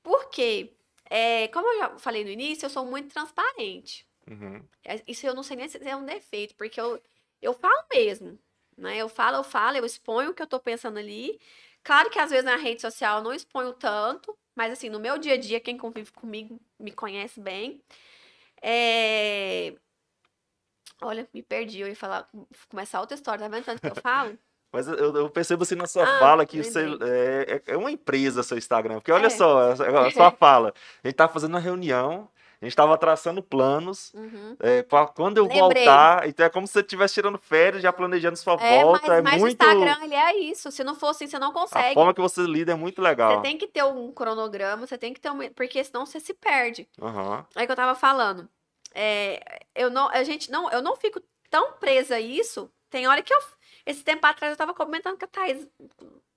Por quê? É, como eu já falei no início, eu sou muito transparente. Uhum. É, Isso eu não sei nem se é um defeito, porque eu, eu falo mesmo, né? Eu falo, eu falo, eu exponho o que eu tô pensando ali. Claro que às vezes na rede social eu não exponho tanto, mas assim, no meu dia a dia, quem convive comigo me conhece bem. É... Olha, me perdi, eu ia falar, começar outra história, tá vendo tanto que eu falo? Mas eu, eu percebo assim na sua Ah, fala que você é, é- é uma empresa seu Instagram. Porque olha É. só, a, sua fala. A gente tava fazendo uma reunião, a gente tava traçando planos. Uhum. É, pra quando eu Lembrei. voltar, então é como se você estivesse tirando férias, já planejando sua É, volta. mas, é mas o muito. Instagram, ele é isso. Se não for assim, você não A consegue. forma que você lida é muito legal. Você tem que ter um cronograma, você tem que ter um... Porque senão você se perde. Aham. Aí que eu tava falando. É, eu não, a gente não, eu não fico tão presa a isso. Tem hora que eu, esse tempo atrás eu tava comentando com a Thais,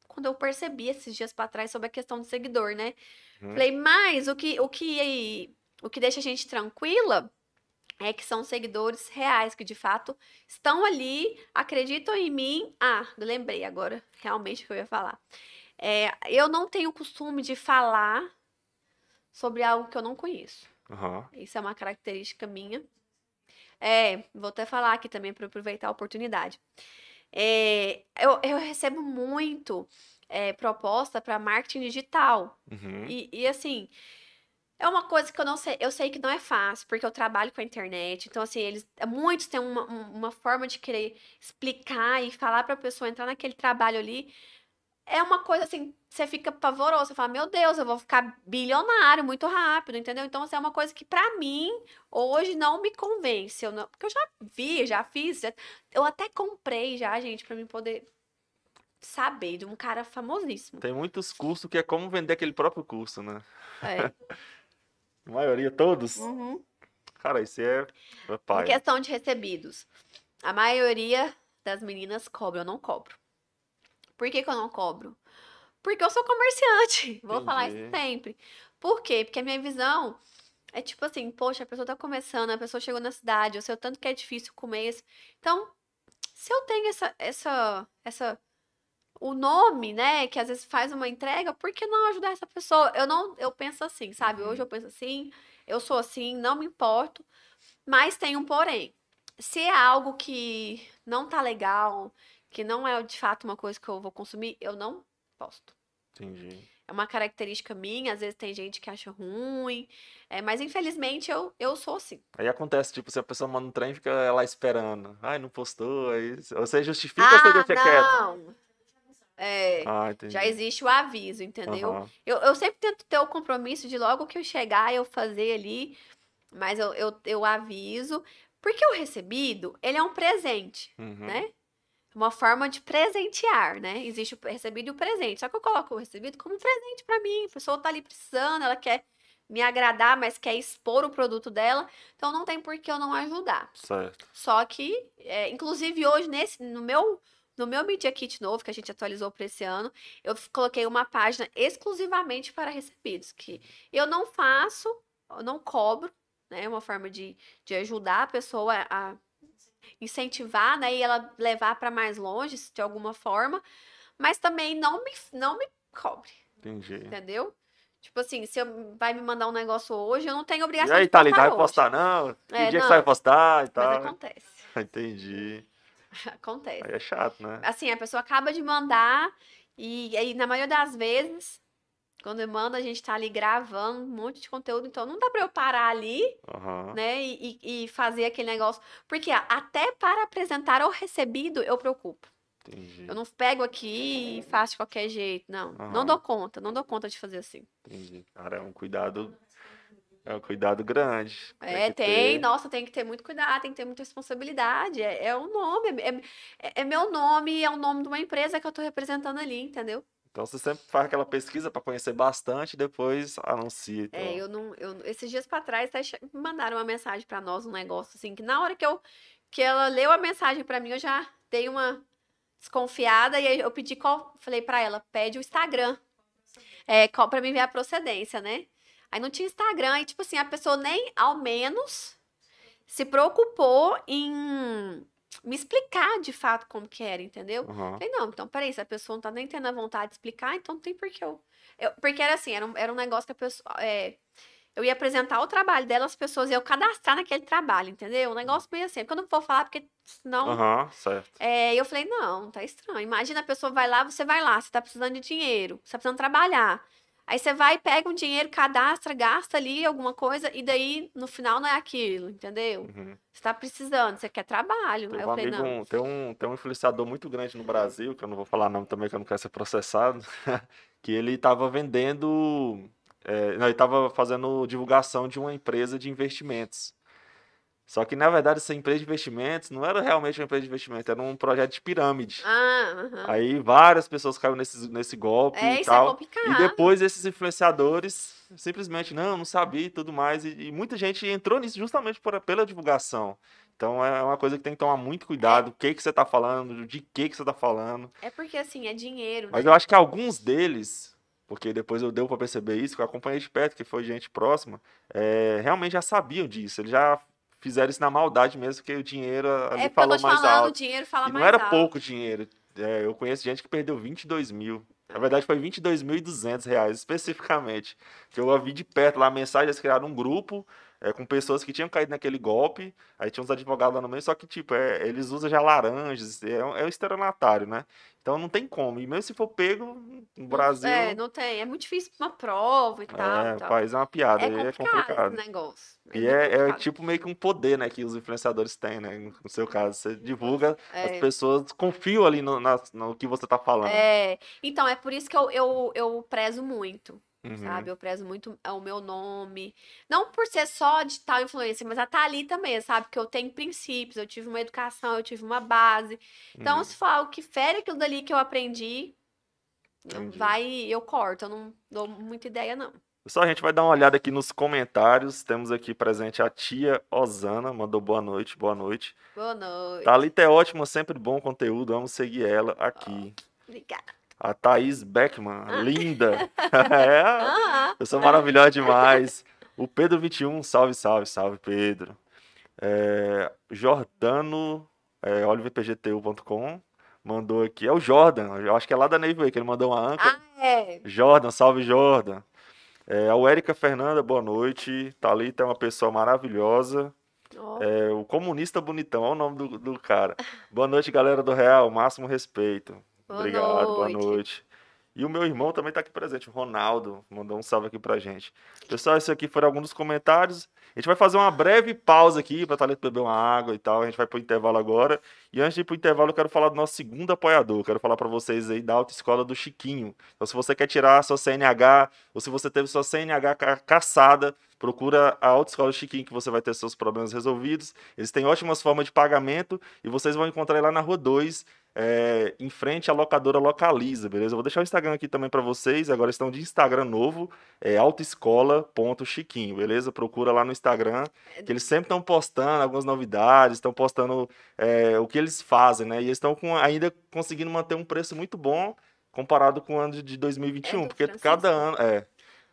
quando eu percebi esses dias pra trás sobre a questão do seguidor, né? Uhum. Falei, mas o que, o que, o que deixa a gente tranquila é que são seguidores reais que de fato estão ali, acreditam em mim. Ah, lembrei agora realmente o que eu ia falar. É, eu não tenho costume de falar sobre algo que eu não conheço. Aham. Isso é uma característica minha. É, vou até falar aqui também para aproveitar a oportunidade. É, eu, eu recebo muito é, proposta para marketing digital. Uhum. E, e, assim, é uma coisa que eu não sei, eu sei que não é fácil, porque eu trabalho com a internet. Então, assim, eles, muitos têm uma, um- uma forma de querer explicar e falar para a pessoa entrar naquele trabalho ali. É uma coisa assim, você fica pavoroso, você fala, meu Deus, eu vou ficar bilionário muito rápido, entendeu? Então, assim, é uma coisa que pra mim hoje não me convence, eu não- porque eu já vi, já fiz, já- eu até comprei já, gente, pra mim poder saber de um cara famosíssimo. Tem muitos cursos que é como vender aquele próprio curso, né? É. A maioria, todos. Uhum. Cara, isso é. é Em questão de recebidos, a maioria das meninas cobra, eu não cobro. Por que, que eu não cobro? Porque eu sou comerciante. Vou falar isso Entendi. sempre. Por quê? Porque a minha visão é tipo assim, poxa, a pessoa tá começando, a pessoa chegou na cidade, eu sei o tanto que é difícil comer isso. Então, se eu tenho essa, essa, essa, o nome, né, que às vezes faz uma entrega, por que não ajudar essa pessoa? Eu não, eu penso assim, sabe? Uhum. Hoje eu penso assim, eu sou assim, não me importo, mas tem um porém. Se é algo que não tá legal, que não é de fato uma coisa que eu vou consumir, eu não posto. Entendi. é uma característica minha, às vezes tem gente que acha ruim, é, mas infelizmente eu, eu sou assim. Aí acontece, tipo, se a pessoa manda um trem, fica lá esperando. Ai, não postou, aí você justifica ou você Ah, deixa quieto? não! É, Ah, já existe o aviso, entendeu? Aham. Eu, eu sempre tento ter o compromisso de logo que eu chegar, eu fazer ali, mas eu, eu, eu aviso, porque o recebido, ele é um presente, Uhum. né? Uma forma de presentear, né? Existe o recebido e o presente. Só que eu coloco o recebido como um presente pra mim. A pessoa tá ali precisando, ela quer me agradar, mas quer expor o produto dela, então não tem por que eu não ajudar. Certo. Só que, é, inclusive hoje, nesse, no meu, no meu Media Kit novo, que a gente atualizou para esse ano, eu coloquei uma página exclusivamente para recebidos, que eu não faço, eu não cobro, né? É uma forma de, de ajudar a pessoa a incentivar, né? E ela levar para mais longe, de alguma forma, mas também não me, não me cobre, Entendi. entendeu? Tipo assim, se eu, vai me mandar um negócio hoje, eu não tenho E obrigação aí, de Thalita, vai postar não? Que É, dia que não. você vai postar e Mas tal? acontece, Entendi. acontece. Aí é chato, né? assim, a pessoa acaba de mandar e aí na maioria das vezes, quando manda, a gente tá ali gravando um monte de conteúdo, então não dá pra eu parar ali, Aham. né, e, e- fazer aquele negócio, porque até para apresentar o recebido eu preocupo. Entendi. Eu não pego aqui e faço de qualquer jeito, não. Não Aham. dou conta, não dou conta de fazer assim. Entendi. Cara, é um cuidado. É um cuidado grande. É, tem, nossa, tem que ter muito cuidado, tem que ter muita responsabilidade. É, é o nome, é, é- é meu nome, é o nome de uma empresa que eu tô representando ali, entendeu? Então você sempre faz aquela pesquisa pra conhecer bastante e depois anuncia. Então. É, eu não, eu, esses dias pra trás até che- mandaram uma mensagem pra nós, um negócio assim, que na hora que eu que ela leu a mensagem pra mim, eu já dei uma desconfiada e aí eu pedi qual, falei pra ela, pede o Instagram. É, qual para mim ver a procedência, né? Aí não tinha Instagram, e tipo assim, a pessoa nem ao menos se preocupou em me explicar de fato como que era, entendeu? Aham. Falei, não, então peraí, se a pessoa não tá nem tendo a vontade de explicar, então não tem por que eu. eu- porque era assim, era um, era um negócio que a pessoa. é, eu ia apresentar o trabalho dela, as pessoas iam cadastrar naquele trabalho, entendeu? Um negócio meio assim, porque eu não vou falar, porque senão. Aham, certo. É, eu falei, não, tá estranho. Imagina a pessoa vai lá, você vai lá, você tá precisando de dinheiro, você tá precisando trabalhar. Aí você vai, pega um dinheiro, cadastra, gasta ali alguma coisa, e daí no final não é aquilo, entendeu? Uhum. Você tá precisando, você quer trabalho. Teve eu um falei, amigo, um- tem, um, tem um influenciador muito grande no Brasil, que eu não vou falar nome também, que eu não quero ser processado, que ele estava vendendo, é, não, ele estava fazendo divulgação de uma empresa de investimentos. Só que, na verdade, essa empresa de investimentos não era realmente uma empresa de investimento, era um projeto de pirâmide. Ah, aham. Aí várias pessoas caíram nesse, nesse golpe É, e isso é tal. complicado. E depois esses influenciadores simplesmente, não, não sabia e tudo mais. E, e muita gente entrou nisso justamente por, pela divulgação. Então é uma coisa que tem que tomar muito cuidado. O que, que você tá falando, de que, que você tá falando. É porque assim, é dinheiro, Mas né? eu acho que alguns deles, porque depois eu deu pra perceber isso, que eu acompanhei de perto, que foi gente próxima, é, realmente já sabiam disso. Eles já fizeram isso na maldade mesmo, porque o dinheiro ali É falou mais falando, o alto. dinheiro fala E não era alto. pouco dinheiro. É, eu conheço gente que perdeu 22 mil. Na verdade, foi 22.200 reais, especificamente. Que eu vi de perto lá a mensagem, eles criaram um grupo é, com pessoas que tinham caído naquele golpe. Aí tinha uns advogados lá no meio, só que, tipo, é, eles usam já laranjas, é um, é um estelionatário, né? Então não tem como. E mesmo se for pego no Brasil, É, não tem. É muito difícil uma prova e tal. é, e tal. país é uma piada, É aí é complicado complicado. esse negócio. E muito é, é complicado. tipo meio que um poder, né, que os influenciadores têm, né? No seu caso, você divulga, as É. pessoas confiam ali no, na- no que você tá falando. É, então, é por isso que eu, eu, eu prezo muito, Uhum. sabe? Eu prezo muito o meu nome. Não por ser só de tal influência, mas a Thalita mesmo, sabe? Que eu tenho princípios, eu tive uma educação, eu tive uma base. Então, Uhum. se for algo que fere aquilo dali que eu aprendi, eu- Entendi. vai, eu corto. Eu não dou muita ideia, não. Pessoal, a gente vai dar uma olhada aqui nos comentários. Temos aqui presente a tia Osana, mandou boa noite, boa noite. Boa noite. Thalita é ótima, sempre bom conteúdo, vamos seguir ela aqui. Obrigada. A Thaís Beckman, linda. É, Ah, pessoa maravilhosa demais. O Pedro 21, salve, salve, salve, Pedro. É, Jordano, é, oliverpgtu.com, mandou aqui. É o Jordan, eu acho que é lá da Navy Way, que ele mandou uma âncora. ah, é. Jordan, salve Jordan. É, a Érica Fernanda, boa noite. Thalita é uma pessoa maravilhosa. Ó, É, o comunista bonitão, olha o nome do, do cara. Boa noite, galera do Real, máximo respeito. Boa Obrigado, boa noite. noite. E o meu irmão também está aqui presente, o Ronaldo, mandou um salve aqui pra gente. Pessoal, esse aqui foram alguns dos comentários. A gente vai fazer uma breve pausa aqui para Thalita beber uma água e tal. A gente vai pro intervalo agora. E antes de ir pro intervalo, eu quero falar do nosso segundo apoiador. Quero falar para vocês aí da Autoescola do Chiquinho. Então, se você quer tirar a sua CNH, ou se você teve sua CNH ca- caçada, procura a Autoescola do Chiquinho, que você vai ter seus problemas resolvidos. Eles têm ótimas formas de pagamento e vocês vão encontrar lá na Rua 2, é, em frente à locadora Localiza, beleza? Eu vou deixar o Instagram aqui também para vocês. Agora estão de Instagram novo, é autoescola.chiquinho, beleza? Procura lá no Instagram, que eles sempre estão postando algumas novidades, estão postando é, o que eles fazem, né? E eles estão com- ainda conseguindo manter um preço muito bom comparado com o ano de 2021, É porque cada ano, é,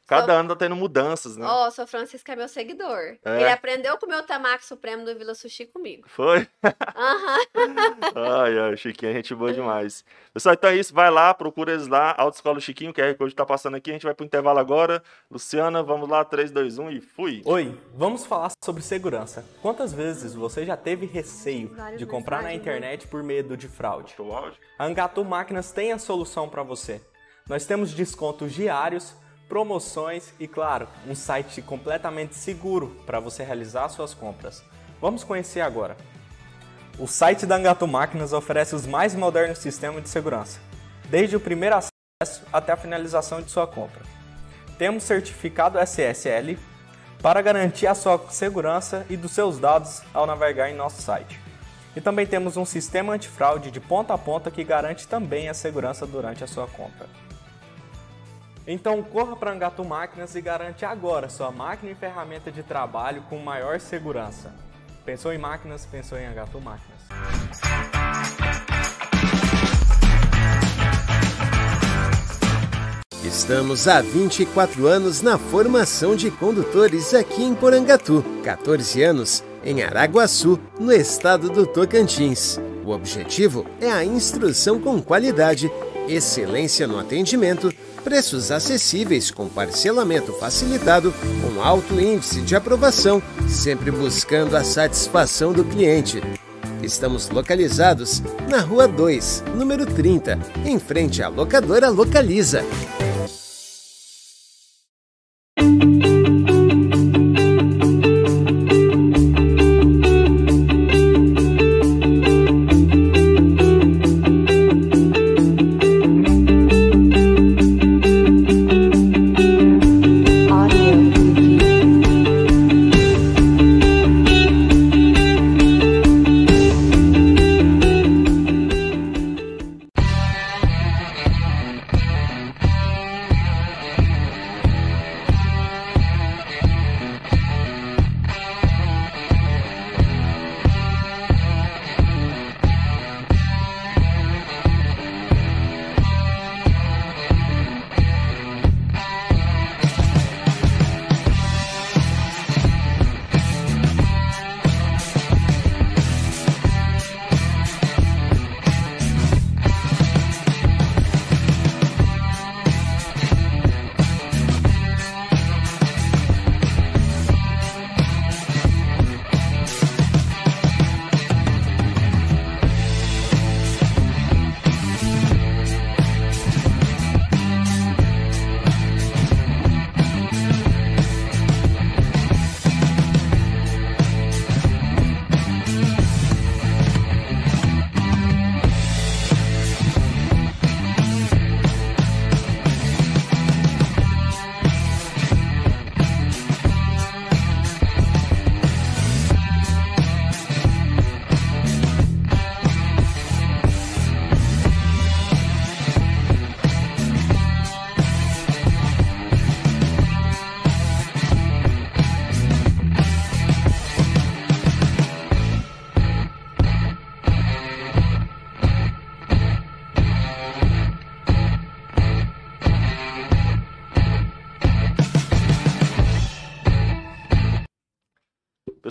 cada Só- ano tá tendo mudanças, né? Ó, o seu Francisco é meu seguidor. É? Ele aprendeu com o meu Tamaki Supremo do Vila Sushi comigo. Foi? Aham. Ai, ai, Chiquinho, é gente boa demais. Pessoal, então é isso. Vai lá, procura eles lá. Autoescola Chiquinho, que é Code tá passando aqui. A gente vai pro intervalo agora. Luciana, vamos lá. 3, 2, 1 e fui. Oi, vamos falar sobre segurança. Quantas vezes você já teve receio Várias de comprar na né? internet por medo de fraude? A Angatu Máquinas tem a solução para você. Nós temos descontos diários, promoções e, claro, um site completamente seguro para você realizar suas compras. Vamos conhecer agora. O site da Angatu Máquinas oferece os mais modernos sistemas de segurança, desde o primeiro acesso até a finalização de sua compra. Temos certificado SSL para garantir a sua segurança e dos seus dados ao navegar em nosso site. E também temos um sistema antifraude de ponta a ponta que garante também a segurança durante a sua compra. Então corra para Angatu Máquinas e garante agora sua máquina e ferramenta de trabalho com maior segurança. Pensou em máquinas? Pensou em Angatu Máquinas. Estamos há 24 anos na formação de condutores aqui em Porangatu, 14 anos em Araguaçu, no estado do Tocantins. O objetivo é a instrução com qualidade, excelência no atendimento, preços acessíveis com parcelamento facilitado, com alto índice de aprovação, sempre buscando a satisfação do cliente. Estamos localizados na Rua 2, número 30, em frente à locadora Localiza.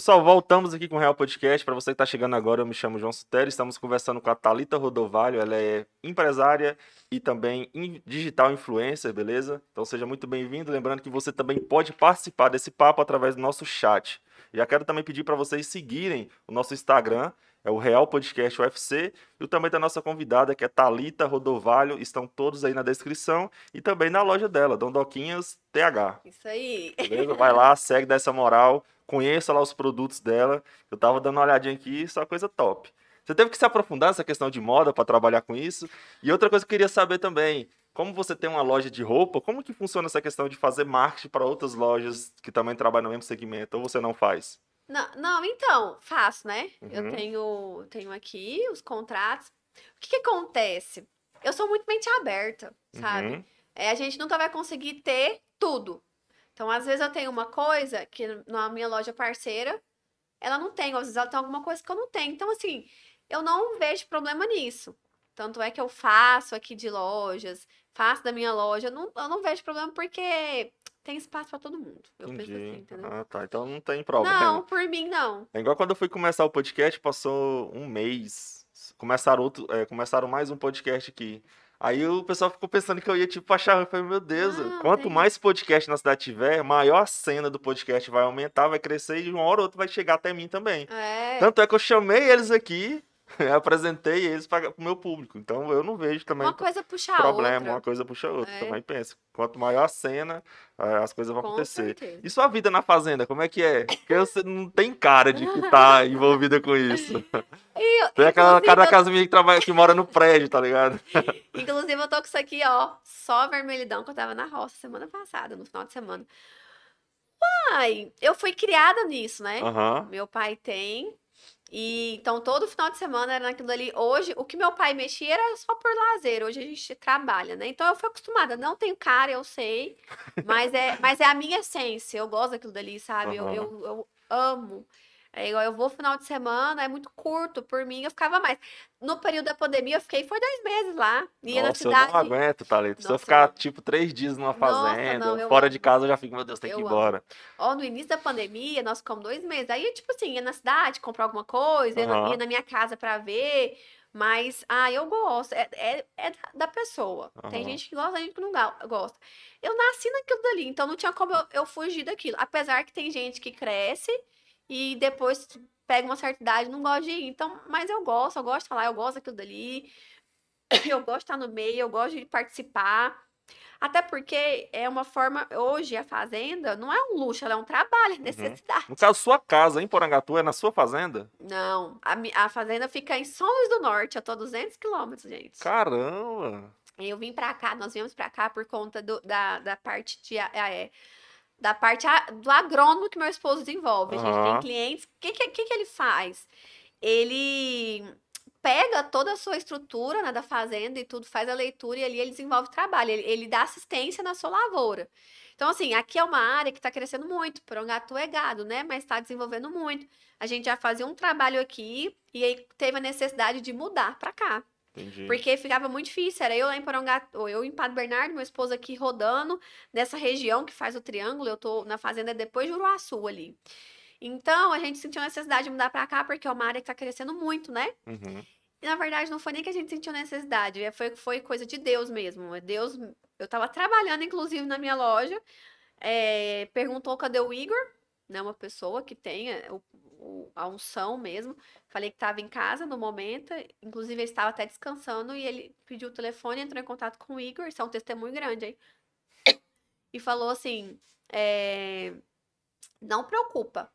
Pessoal, voltamos aqui com o Real Podcast. Para você que está chegando agora, eu me chamo João Sutero. Estamos conversando com a Thalita Rodovalho. Ela é empresária e também digital influencer, beleza? Então seja muito bem-vindo. Lembrando que você também pode participar desse papo através do nosso chat. Já quero também pedir para vocês seguirem o nosso Instagram, é o Real Podcast UFC, e o também da nossa convidada, que é Talita Rodovalho, estão todos aí na descrição e também na loja dela, Dondoquinhas TH. Isso aí. Beleza? Vai lá, segue, dá essa moral, conheça lá os produtos dela. Eu tava dando uma olhadinha aqui, só coisa top. Você teve que se aprofundar nessa questão de moda para trabalhar com isso. E outra coisa que eu queria saber também, como você tem uma loja de roupa, como que funciona essa questão de fazer marketing para outras lojas que também trabalham no mesmo segmento, ou você não faz? Não, não, então, faço, né? Uhum. Eu tenho, tenho aqui os contratos. O que, que acontece? Eu sou muito mente aberta, sabe? Uhum. É, a gente nunca vai conseguir ter tudo. Então, às vezes, eu tenho uma coisa que na minha loja parceira, ela não tem. Às vezes, ela tem alguma coisa que eu não tenho. Então, assim, eu não vejo problema nisso. Tanto é que eu faço aqui de lojas, faço da minha loja. Eu não, eu não vejo problema porque tem espaço para todo mundo. Eu penso assim, Entendi. entendeu? Ah, tá. Então não tem problema. Não, por mim, não. É igual quando eu fui começar o podcast, passou um mês. Começaram, outro, é, começaram mais um podcast aqui. Aí o pessoal ficou pensando que eu ia, tipo, achar. Eu falei, meu Deus, Não, quanto tem- mais podcast na cidade tiver, maior a cena do podcast vai aumentar, vai crescer e uma hora ou outra vai chegar até mim também. É. Tanto é que eu chamei eles aqui, apresentei eles para o meu público. Então eu não vejo também Uma coisa puxa problema, outra. uma coisa puxa a outra. É. Também penso. Quanto maior a cena, as coisas vão Com acontecer. certeza. E sua vida na fazenda, como é que é? Porque você não tem cara de que tá envolvida com isso. E, Tem aquela cara da eu- casa minha que, trabalha, que mora no prédio, tá ligado? Inclusive, eu tô com isso aqui, ó. Só vermelhidão que eu tava na roça semana passada, no final de semana. Ai, eu fui criada nisso, né? Aham. Meu pai tem. E então todo final de semana era naquilo ali. Hoje, o que meu pai mexia era só por lazer. Hoje a gente trabalha, né? Então eu fui acostumada. Não tenho cara, eu sei. Mas é, mas é a minha essência. Eu gosto daquilo dali, sabe? Eu, Aham. eu, eu amo. É igual eu vou final de semana, é muito curto. Por mim, eu ficava mais. No período da pandemia, eu fiquei, foi dois meses lá. Ia na Nossa, eu cidade. não aguento, Thalita. Se eu Nossa, ficar, não. tipo, três dias numa Nossa, fazenda, não, eu fora amo. de casa, eu já fico, meu Deus, tem que ir Eu amo. embora. Ó, no início da pandemia, nós ficamos dois meses. Aí, tipo assim, ia na cidade comprar alguma coisa, ia, na, Aham. ia na minha casa pra ver. Mas, ah, eu gosto. É, é, é da- pessoa. Tem Aham. gente que gosta, tem gente que não gosta. Eu nasci naquilo dali, então não tinha como eu, eu fugir daquilo. Apesar que tem gente que cresce e depois pega uma certa idade não gosta de ir. Então, mas eu gosto, eu gosto de falar, eu gosto daquilo dali. Eu gosto de estar no meio, eu gosto de participar. Até porque é uma forma. Hoje a fazenda não é um luxo, ela é um trabalho, é necessidade. No caso, sua casa em Porangatu é na sua fazenda? Não, a, a fazenda fica em São Luís do Norte, eu tô 200 quilômetros, gente. Caramba! Eu vim pra cá, nós viemos pra cá por conta do- da, da parte de. a- é, da parte do agrônomo que meu esposo desenvolve. A gente tem clientes. O que, que, que, que ele faz? Ele pega toda a sua estrutura né, da fazenda e tudo, faz a leitura e ali ele desenvolve trabalho. Ele, ele dá assistência na sua lavoura. Então, assim, aqui é uma área que está crescendo muito. Porongatu é gado, né? Mas está desenvolvendo muito. A gente já fazia um trabalho aqui e aí teve a necessidade de mudar para cá. Entendi. Porque ficava muito difícil. Era eu lá em Porongatu, ou eu em Padre Bernardo, meu esposo aqui rodando nessa região que faz o triângulo. Eu tô na fazenda depois de Uruaçu ali. Então, a gente sentiu a necessidade de mudar pra cá, porque é uma área que tá crescendo muito, né? Uhum. E na verdade, não foi nem que a gente sentiu necessidade, é, foi, foi coisa de Deus mesmo. É Deus. Eu tava trabalhando, inclusive, na minha loja. é, perguntou cadê o Igor, né? Uma pessoa que tem é, o- o- a unção mesmo. Falei que estava em casa no momento, inclusive estava até descansando e ele pediu o telefone, entrou em contato com o Igor, isso é um testemunho grande, hein? E falou assim: é, não preocupa.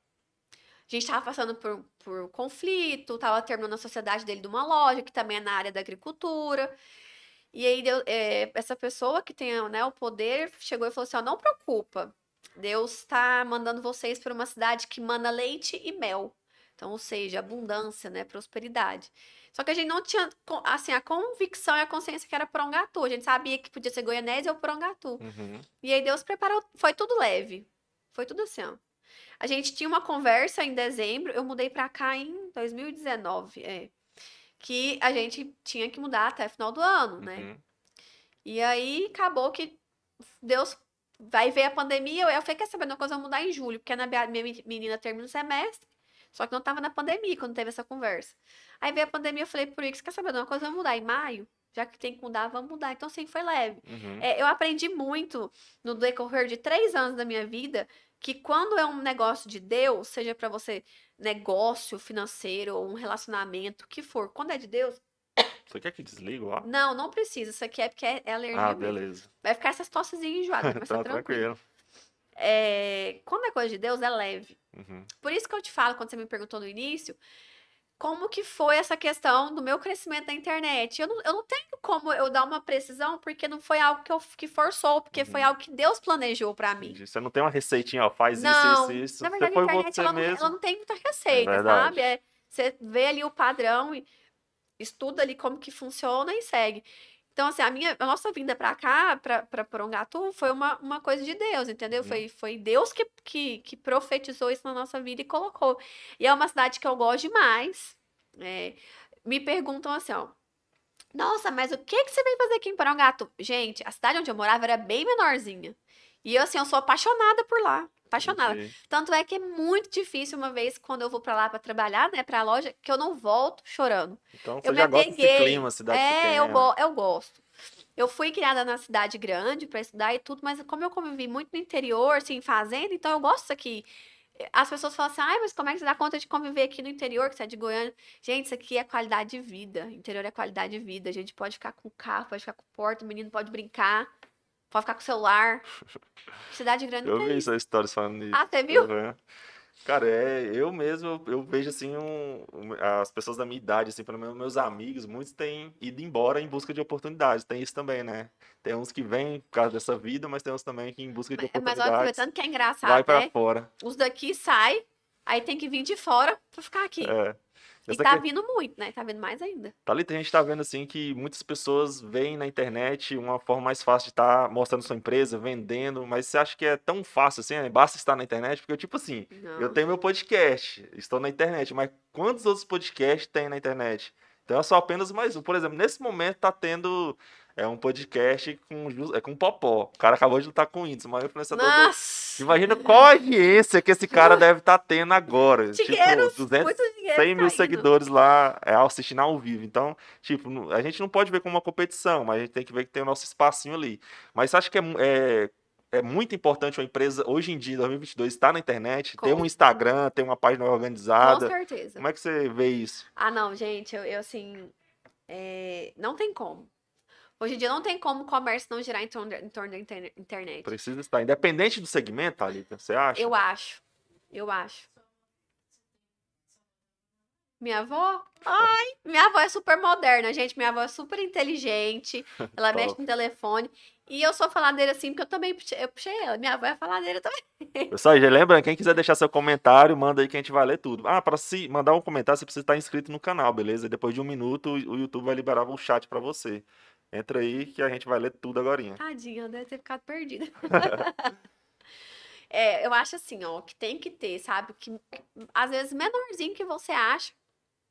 A gente estava passando por, por conflito, estava terminando a sociedade dele de uma loja, que também é na área da agricultura. E aí, deu- é, essa pessoa que tem né, o poder chegou e falou assim: ó, não preocupa. Deus está mandando vocês para uma cidade que mana leite e mel. Então, ou seja, abundância, né? Prosperidade. Só que a gente não tinha, assim, a convicção e a consciência que era Porongatu. A gente sabia que podia ser Goianésia ou Porongatu. Uhum. E aí Deus preparou, foi tudo leve. Foi tudo assim, ó. A gente tinha uma conversa em dezembro, eu mudei pra cá em 2019, é. Que a gente tinha que mudar até final do ano, né? Uhum. E aí acabou que Deus vai ver a pandemia. Eu falei, quer saber, uma coisa, eu vou mudar em julho, porque na minha minha menina termina o semestre. Só que não tava na pandemia quando teve essa conversa. Aí veio a pandemia, eu falei pro Ix, quer saber, uma coisa, vamos mudar em maio? Já que tem que mudar, vamos mudar. Então, sim, foi leve. Uhum. É, eu aprendi muito no decorrer de três anos da minha vida que quando é um negócio de Deus, seja pra você negócio financeiro ou um relacionamento, o que for, quando é de Deus, Você quer que desligue lá? não, não precisa. Isso aqui é porque é é alergia Ah, mesmo. beleza. Vai ficar essas tossezinhas enjoadas, mas tá Tá tranquilo. tranquilo. É, quando é coisa de Deus, é leve. Uhum. Por isso que eu te falo, quando você me perguntou no início, como que foi essa questão do meu crescimento na internet? Eu não, eu não tenho como eu dar uma precisão, porque não foi algo que, eu, que forçou, porque foi Uhum. algo que Deus planejou pra mim. Você não tem uma receitinha, ó, faz Não, isso, isso, isso. Na verdade, a foi internet ela não, mesmo. ela não tem muita receita, verdade. sabe? É, você vê ali o padrão e estuda ali como que funciona e segue. Então, assim, a minha, a nossa vinda pra cá, pra, pra Porongatu, foi uma, uma coisa de Deus, entendeu? Uhum. Foi, foi Deus que, que, que profetizou isso na nossa vida e colocou. E é uma cidade que eu gosto demais. É, me perguntam assim, ó. Nossa, mas o que, que você veio fazer aqui em Porongatu? Gente, a cidade onde eu morava era bem menorzinha. E eu, assim, eu sou apaixonada por lá. Apaixonada. Entendi. Tanto é que é muito difícil uma vez quando eu vou pra lá pra trabalhar, né, pra loja, que eu não volto chorando. Então Eu você me já gosta desse clima, cidade é, eu, pequena. go eu gosto. Eu fui criada na cidade grande pra estudar e tudo, mas como eu convivi muito no interior, assim, fazenda, então eu gosto aqui. As pessoas falam assim, ai, mas como é que você dá conta de conviver aqui no interior, que você é de Goiânia? Gente, isso aqui é qualidade de vida. Interior é qualidade de vida. A gente pode ficar com carro, pode ficar com porta, o menino pode brincar, pode ficar com celular. Cidade grande Eu tem vi isso. essa história falando nisso. Ah, você viu? Uhum. Cara, é, eu mesmo, eu, vejo assim, um, as pessoas da minha idade, assim, pelo menos meus amigos, muitos têm ido embora em busca de oportunidades. Tem isso também, né? Tem uns que vêm por causa dessa vida, mas tem uns também que em busca de Mas, mas olha, oportunidades tanto que é engraçado, vai pra né? fora. Os daqui sai, aí tem que vir de fora pra ficar aqui. É. E Essa tá aqui- vindo muito, né? Tá vindo mais ainda. Thalita, a gente tá vendo assim que muitas pessoas veem na internet uma forma mais fácil de estar mostrando sua empresa, vendendo, mas você acha que é tão fácil assim? né? Basta estar na internet? Porque, tipo assim, Não. eu tenho meu podcast, estou na internet, mas quantos outros podcasts tem na internet? Então é só apenas mais um. Por exemplo, nesse momento tá tendo é, um podcast com, é, com Popó. O cara acabou de lutar com o Índice, o maior influenciador do, Nossa! Imagina qual a audiência que esse cara deve estar tendo agora. Tipo, 200, muito dinheiro 100 mil seguidores lá é, assistindo ao vivo. Então, tipo, a gente não pode ver como uma competição, mas a gente tem que ver que tem o nosso espacinho ali. Mas você acha que é, é, é muito importante uma empresa, hoje em dia, 2022, estar na internet, ter Com- um Instagram, ter uma página Com organizada? certeza. Como é que você vê isso? Ah, não, gente, eu, eu, assim. é, não tem como. Hoje em dia não tem como o comércio não girar em torno, em torno da interne- internet. Precisa estar, independente do segmento, Thalita, você acha? Eu acho. Eu acho. Minha avó? Ai, minha avó é super moderna, gente. Minha avó é super inteligente. Ela mexe no telefone. E eu sou faladeira assim, porque eu também puxei, eu puxei ela. Minha avó é faladeira também. Pessoal, já lembra, quem quiser deixar seu comentário, manda aí que a gente vai ler tudo. Ah, para se mandar um comentário, você precisa estar inscrito no canal, beleza? Depois de um minuto, o YouTube vai liberar o chat para você. Entra aí que a gente vai ler tudo agora. Tadinha, deve ter ficado perdida. É, eu acho assim, ó, que tem que ter, sabe? Que às vezes menorzinho que você acha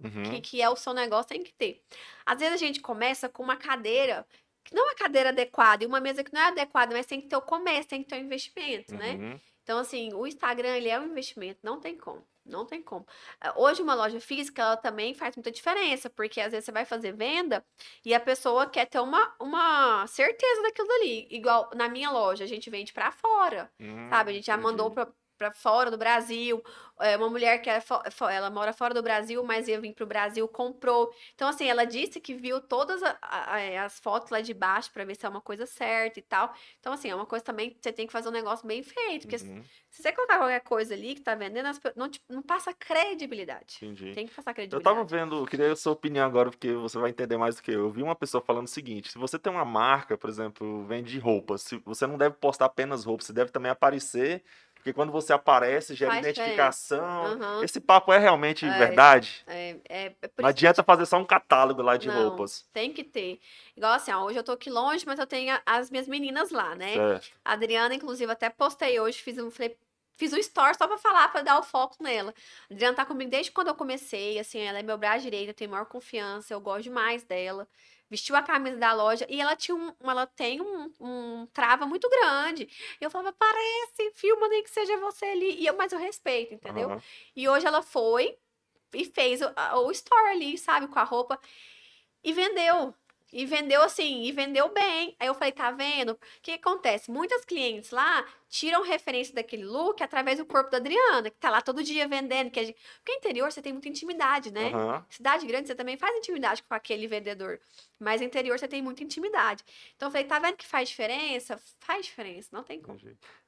Uhum. que, que é o seu negócio, tem que ter. Às vezes a gente começa com uma cadeira que não é uma cadeira adequada, e uma mesa que não é adequada, mas tem que ter o começo, tem que ter o investimento, né? Uhum. Então, assim, o Instagram, ele é um investimento, não tem como, não tem como. Ah, Hoje, uma loja física, ela também faz muita diferença, porque às vezes você vai fazer venda e a pessoa quer ter uma, uma certeza daquilo dali. Igual na minha loja, a gente vende pra fora, sabe? A gente já Hum, mandou entendi. Pra fora do Brasil. É, uma mulher que é ela mora fora do Brasil, mas ia vir pro Brasil, comprou. Então, assim, ela disse que viu todas a- a- a- as fotos lá de baixo pra ver se é uma coisa certa e tal. Então, assim, é uma coisa também que você tem que fazer um negócio bem feito, porque Uhum, se você colocar qualquer coisa ali que tá vendendo, não, não passa credibilidade. entendi. Tem que passar Eu credibilidade. tava vendo, eu queria a sua opinião agora, porque você vai entender mais do que eu. Eu vi uma pessoa falando o seguinte: se você tem uma marca, por exemplo, vende roupas, se- você não deve postar apenas roupas, você deve também aparecer, porque quando você aparece, gera Faz identificação. Aham. Esse papo é realmente É. verdade? É, é, é Não isso que adianta fazer só um catálogo lá de Não. roupas. tem que ter. Igual assim, ó, hoje eu tô aqui longe, mas eu tenho as minhas meninas lá, né? Certo. A Adriana, inclusive, até postei hoje, fiz um, falei, fiz um story só pra falar, pra dar o foco nela. A Adriana tá comigo desde quando eu comecei, assim, ela é meu braço direito, eu tenho maior confiança, eu gosto demais dela. Vestiu a camisa da loja e ela tinha um, ela tem um, um trava muito grande. Eu falava, parece, filma nem que seja você ali. E eu, mas eu respeito, entendeu? Aham. E hoje ela foi e fez o, o store ali, sabe, com a roupa. E vendeu. E vendeu assim, e vendeu bem. Aí eu falei, tá vendo? O que acontece? Muitas clientes lá tiram referência daquele look através do corpo da Adriana, que tá lá todo dia vendendo. Que gente... Porque interior você tem muita intimidade, né? Aham. Cidade grande você também faz intimidade com aquele vendedor. Mas interior você tem muita intimidade. Então eu falei, tá vendo que faz diferença? Faz diferença, não tem como.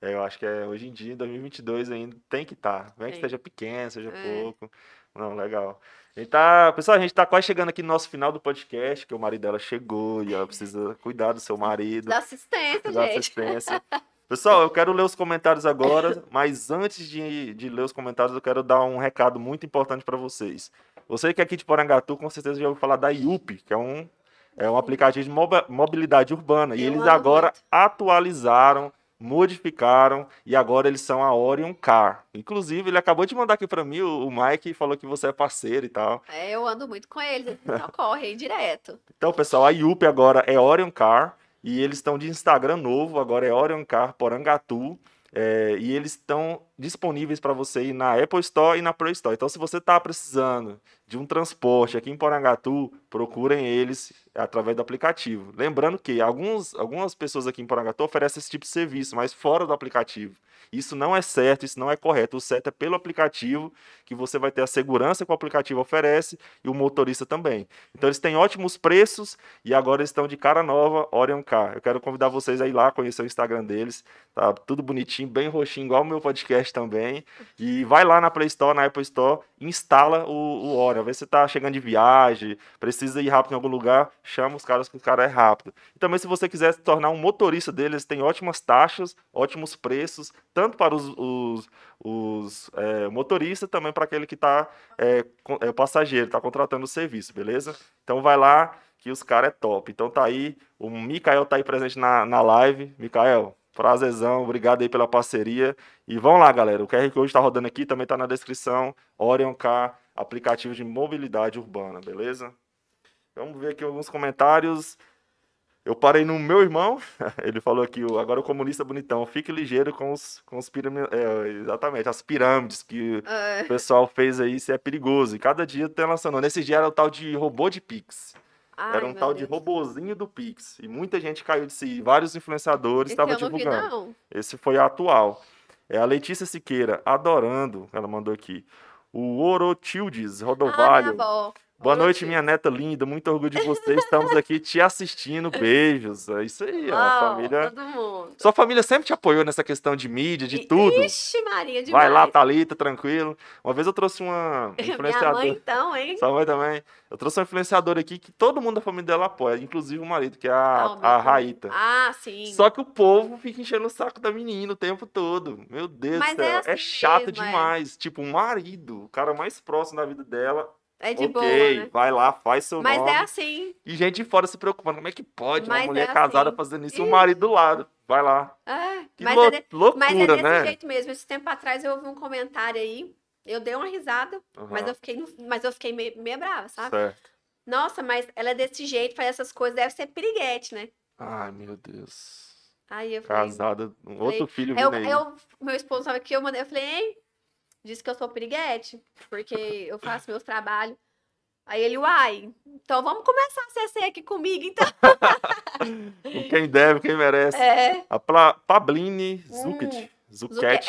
É, eu acho que é, hoje em dia, em 2022 ainda, tem que estar. Não é que esteja pequeno, seja É. pouco. Não, legal. A gente tá, pessoal, a gente tá quase chegando aqui no nosso final do podcast, que o marido dela chegou e ela precisa cuidar do seu marido, Da assistência, da gente. assistência. Pessoal, eu quero ler os comentários agora, mas antes de, de ler os comentários, eu quero dar um recado muito importante para vocês. Você que é aqui de Porangatu, com certeza já ouviu falar da IUP, que é um, é um aplicativo de mobilidade urbana. E eles agora atualizaram, modificaram e agora eles são a Orion Car. Inclusive, ele acabou de mandar aqui para mim, o, Mike falou que você é parceiro e tal. É, eu ando muito com eles, então corre aí direto. Então, pessoal, a IUP agora é Orion Car e eles estão de Instagram novo, agora é Orion Car Porangatu. é, e eles estão disponíveis para você ir na Apple Store e na Play Store. Então, se você está precisando de um transporte aqui em Porangatu, procurem eles através do aplicativo. Lembrando que alguns, algumas pessoas aqui em Porangatu oferecem esse tipo de serviço, mas fora do aplicativo. Isso não é certo, isso não é correto. O certo é pelo aplicativo, que você vai ter a segurança que o aplicativo oferece e o motorista também. Então eles têm ótimos preços e agora estão de cara nova, Orion Car. Eu quero convidar vocês a ir lá conhecer o Instagram deles. Tá tudo bonitinho, bem roxinho, igual o meu podcast também. E vai lá na Play Store, na Apple Store, instala o, o Orion. Vê se você tá chegando de viagem, precisa ir rápido em algum lugar, chama os caras que o cara é rápido. E também se você quiser se tornar um motorista deles, tem ótimas taxas, ótimos preços, tanto para os, os, os é, motoristas, também para aquele que está é, é, passageiro, está contratando o serviço, beleza? Então vai lá que os caras é top. Então tá aí, o Mikael tá aí presente na, na live. Mikael, prazerzão, obrigado aí pela parceria. E vão lá, galera. O QR Code tá rodando aqui, também tá na descrição. Orion Car, aplicativo de mobilidade urbana, beleza? Vamos ver aqui alguns comentários. Eu parei no meu irmão, ele falou aqui, agora o comunista bonitão, fique ligeiro com os, com os pirâmides, exatamente, as pirâmides que É, o pessoal fez aí, isso é perigoso. E cada dia tem lançando. Nesse dia era o tal de robô de Pix. Ai, Era um tal de Deus. robozinho do Pix. E muita gente caiu de si. Vários influenciadores estavam vi, divulgando. Esse foi a atual. É a Letícia Siqueira, adorando, ela mandou aqui. O Orotildes Ah, Rodovalho. avó. Boa Ô, noite, minha neta linda. Muito orgulho de você. Estamos aqui te assistindo. Beijos. É isso aí, ó. Uau, família. todo mundo. Sua família sempre te apoiou nessa questão de mídia, de tudo. Ixi, Maria, demais. Vai lá, Thalita, tranquilo. Uma vez eu trouxe uma Minha influenciadora. mãe, então, hein? Sua mãe também. Eu trouxe uma influenciadora aqui que todo mundo da família dela apoia, inclusive o marido, que é a, o meu a. Raíta. Ah, sim. Só que o povo fica enchendo o saco da menina o tempo todo. Meu Deus do céu. é É, assim chato mesmo, é. demais. Tipo, o marido, o cara mais próximo da vida dela. É de ok, boa, né? vai lá, faz seu Mas nome. é assim. E gente de fora se preocupando. Como é que pode Mas uma mulher é casada assim. fazendo isso e o marido do lado? Vai lá. É, Que mas, é de- loucura, mas é desse né? jeito mesmo. Esse tempo atrás eu ouvi um comentário aí. Eu dei uma risada, mas Aham, eu fiquei, mas eu fiquei meio, meio brava, sabe? Certo. Nossa, mas ela é desse jeito, faz essas coisas, deve ser piriguete, né? Ai, meu Deus. Aí eu falei. Casada, um outro filho eu, eu- meu esposo sabe que eu mandei, eu falei, hein? Disse que eu sou piriguete, porque eu faço meus trabalhos. Aí ele, uai, então vamos começar a CC aqui comigo, então. Quem deve, quem merece. É. A Pla Pabline Zucket. Zuque-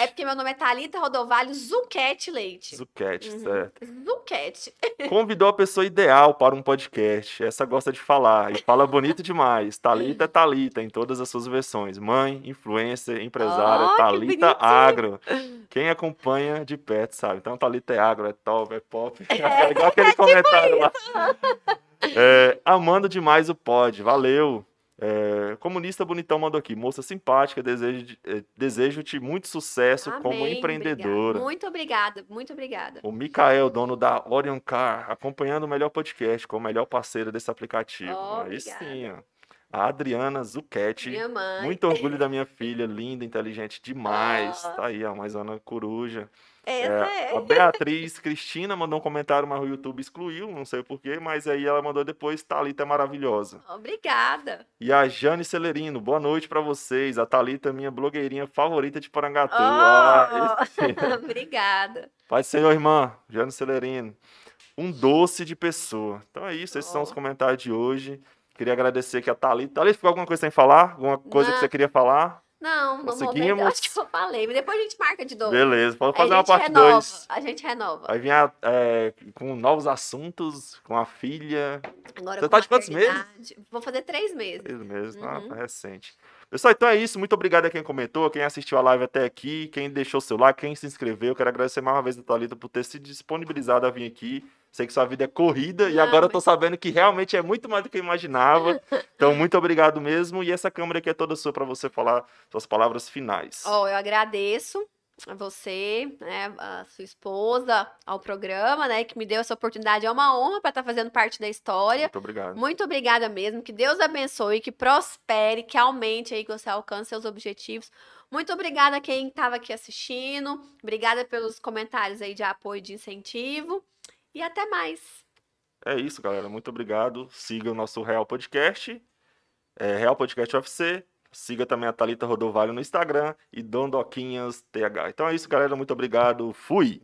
É porque meu nome é Thalita Rodovalho Zuquete Leite. Zucchete, Uhum. certo. Zuquete. Convidou a pessoa ideal para um podcast. Essa gosta de falar e fala bonito demais. Talita é Talita em todas as suas versões. Mãe, influencer, empresária, Oh, que Talita bonitinho. Agro. Quem acompanha de perto sabe. Então Talita é agro, é top, é pop. É igual aquele comentário lá. É, amando demais o pod. Valeu. É, comunista bonitão mandou aqui. Moça simpática, desejo, eh, desejo-te muito sucesso como Amém, empreendedora. obrigada. Muito obrigada, muito obrigada. O Mikael, dono da Orion Car, acompanhando o melhor podcast, com o melhor parceiro desse aplicativo. Oh, Aí obrigada. sim, ó. A Adriana Zucchetti. Minha mãe. Muito orgulho da minha filha, linda, inteligente demais. Oh. Tá aí, ó, mais uma coruja. Essa É, é. a Beatriz Cristina mandou um comentário, mas o YouTube excluiu, não sei porquê, mas aí ela mandou depois, Thalita é maravilhosa. Obrigada. E a Jane Celerino, boa noite pra vocês. A Thalita é minha blogueirinha favorita de Porangatu. Oh! Ah. Obrigada. Pai Senhor, irmã, Jane Celerino. Um doce de pessoa. Então é isso, esses são os Ó. comentários de hoje. Queria agradecer aqui a Thalita. Thalita, ficou alguma coisa sem falar? Alguma coisa que Não. você queria falar? Não, momento Conseguimos? eu acho que eu falei. Mas depois a gente marca de novo. Beleza, pode Aí fazer a uma parte renova. 2. A gente renova. Vai vir a- é, com novos assuntos, com a filha. Agora Você tá de quantos maternidade. Vou fazer três meses. Três meses, tá? Uhum. Tá recente. Pessoal, então é isso. Muito obrigado a quem comentou, quem assistiu a live até aqui, quem deixou seu like, quem se inscreveu. Quero agradecer mais uma vez a Thalita por ter se disponibilizado a vir aqui. Sei que sua vida é corrida e agora eu tô mas- sabendo que realmente é muito mais do que eu imaginava. Então, muito obrigado mesmo. E essa câmera aqui é toda sua para você falar suas palavras finais. Ó, eu agradeço a você, né, a sua esposa, ao programa, né, que me deu essa oportunidade. É uma honra para estar fazendo parte da história. Muito obrigado. Muito obrigada mesmo. Que Deus abençoe, que prospere, que aumente aí, que você alcance seus objetivos. Muito obrigada a quem estava aqui assistindo. Obrigada pelos comentários aí de apoio e de incentivo. E até mais. É isso, galera. Muito obrigado. Siga o nosso Real Podcast, é, Real Podcast UFC. Siga também a Thalita Rodovalho no Instagram e Dondoquinhas TH. Então é isso, galera. Muito obrigado. Fui!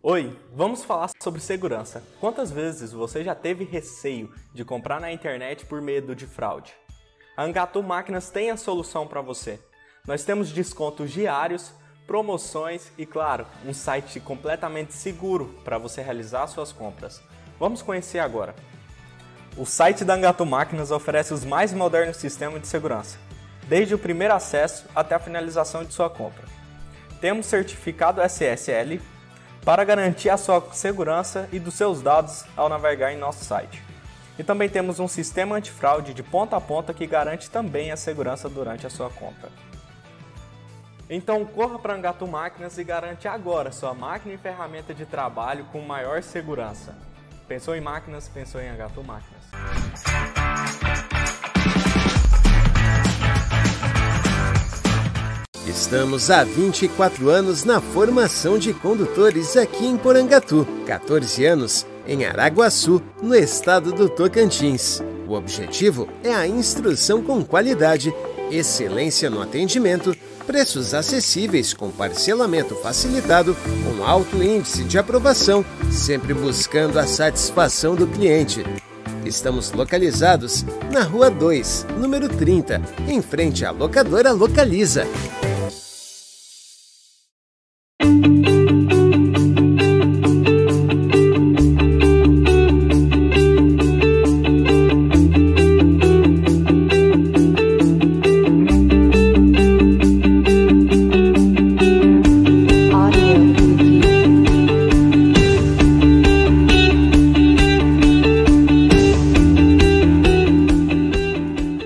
Oi, vamos falar sobre segurança. Quantas vezes você já teve receio de comprar na internet por medo de fraude? A Angatu Máquinas tem a solução para você. Nós temos descontos diários, promoções e, claro, um site completamente seguro para você realizar suas compras. Vamos conhecer agora. O site da Angatu Máquinas oferece os mais modernos sistemas de segurança, desde o primeiro acesso até a finalização de sua compra. Temos certificado SSL para garantir a sua segurança e dos seus dados ao navegar em nosso site. E também temos um sistema antifraude de ponta a ponta que garante também a segurança durante a sua compra. Então corra para Angatu Máquinas e garante agora sua máquina e ferramenta de trabalho com maior segurança. Pensou em máquinas? Pensou em Angatu Máquinas. Estamos há 24 anos na formação de condutores aqui em Porangatu, 14 anos em Araguaçu, no estado do Tocantins. O objetivo é a instrução com qualidade, excelência no atendimento, preços acessíveis com parcelamento facilitado, com alto índice de aprovação, sempre buscando a satisfação do cliente. Estamos localizados na Rua 2, número 30, em frente à locadora Localiza.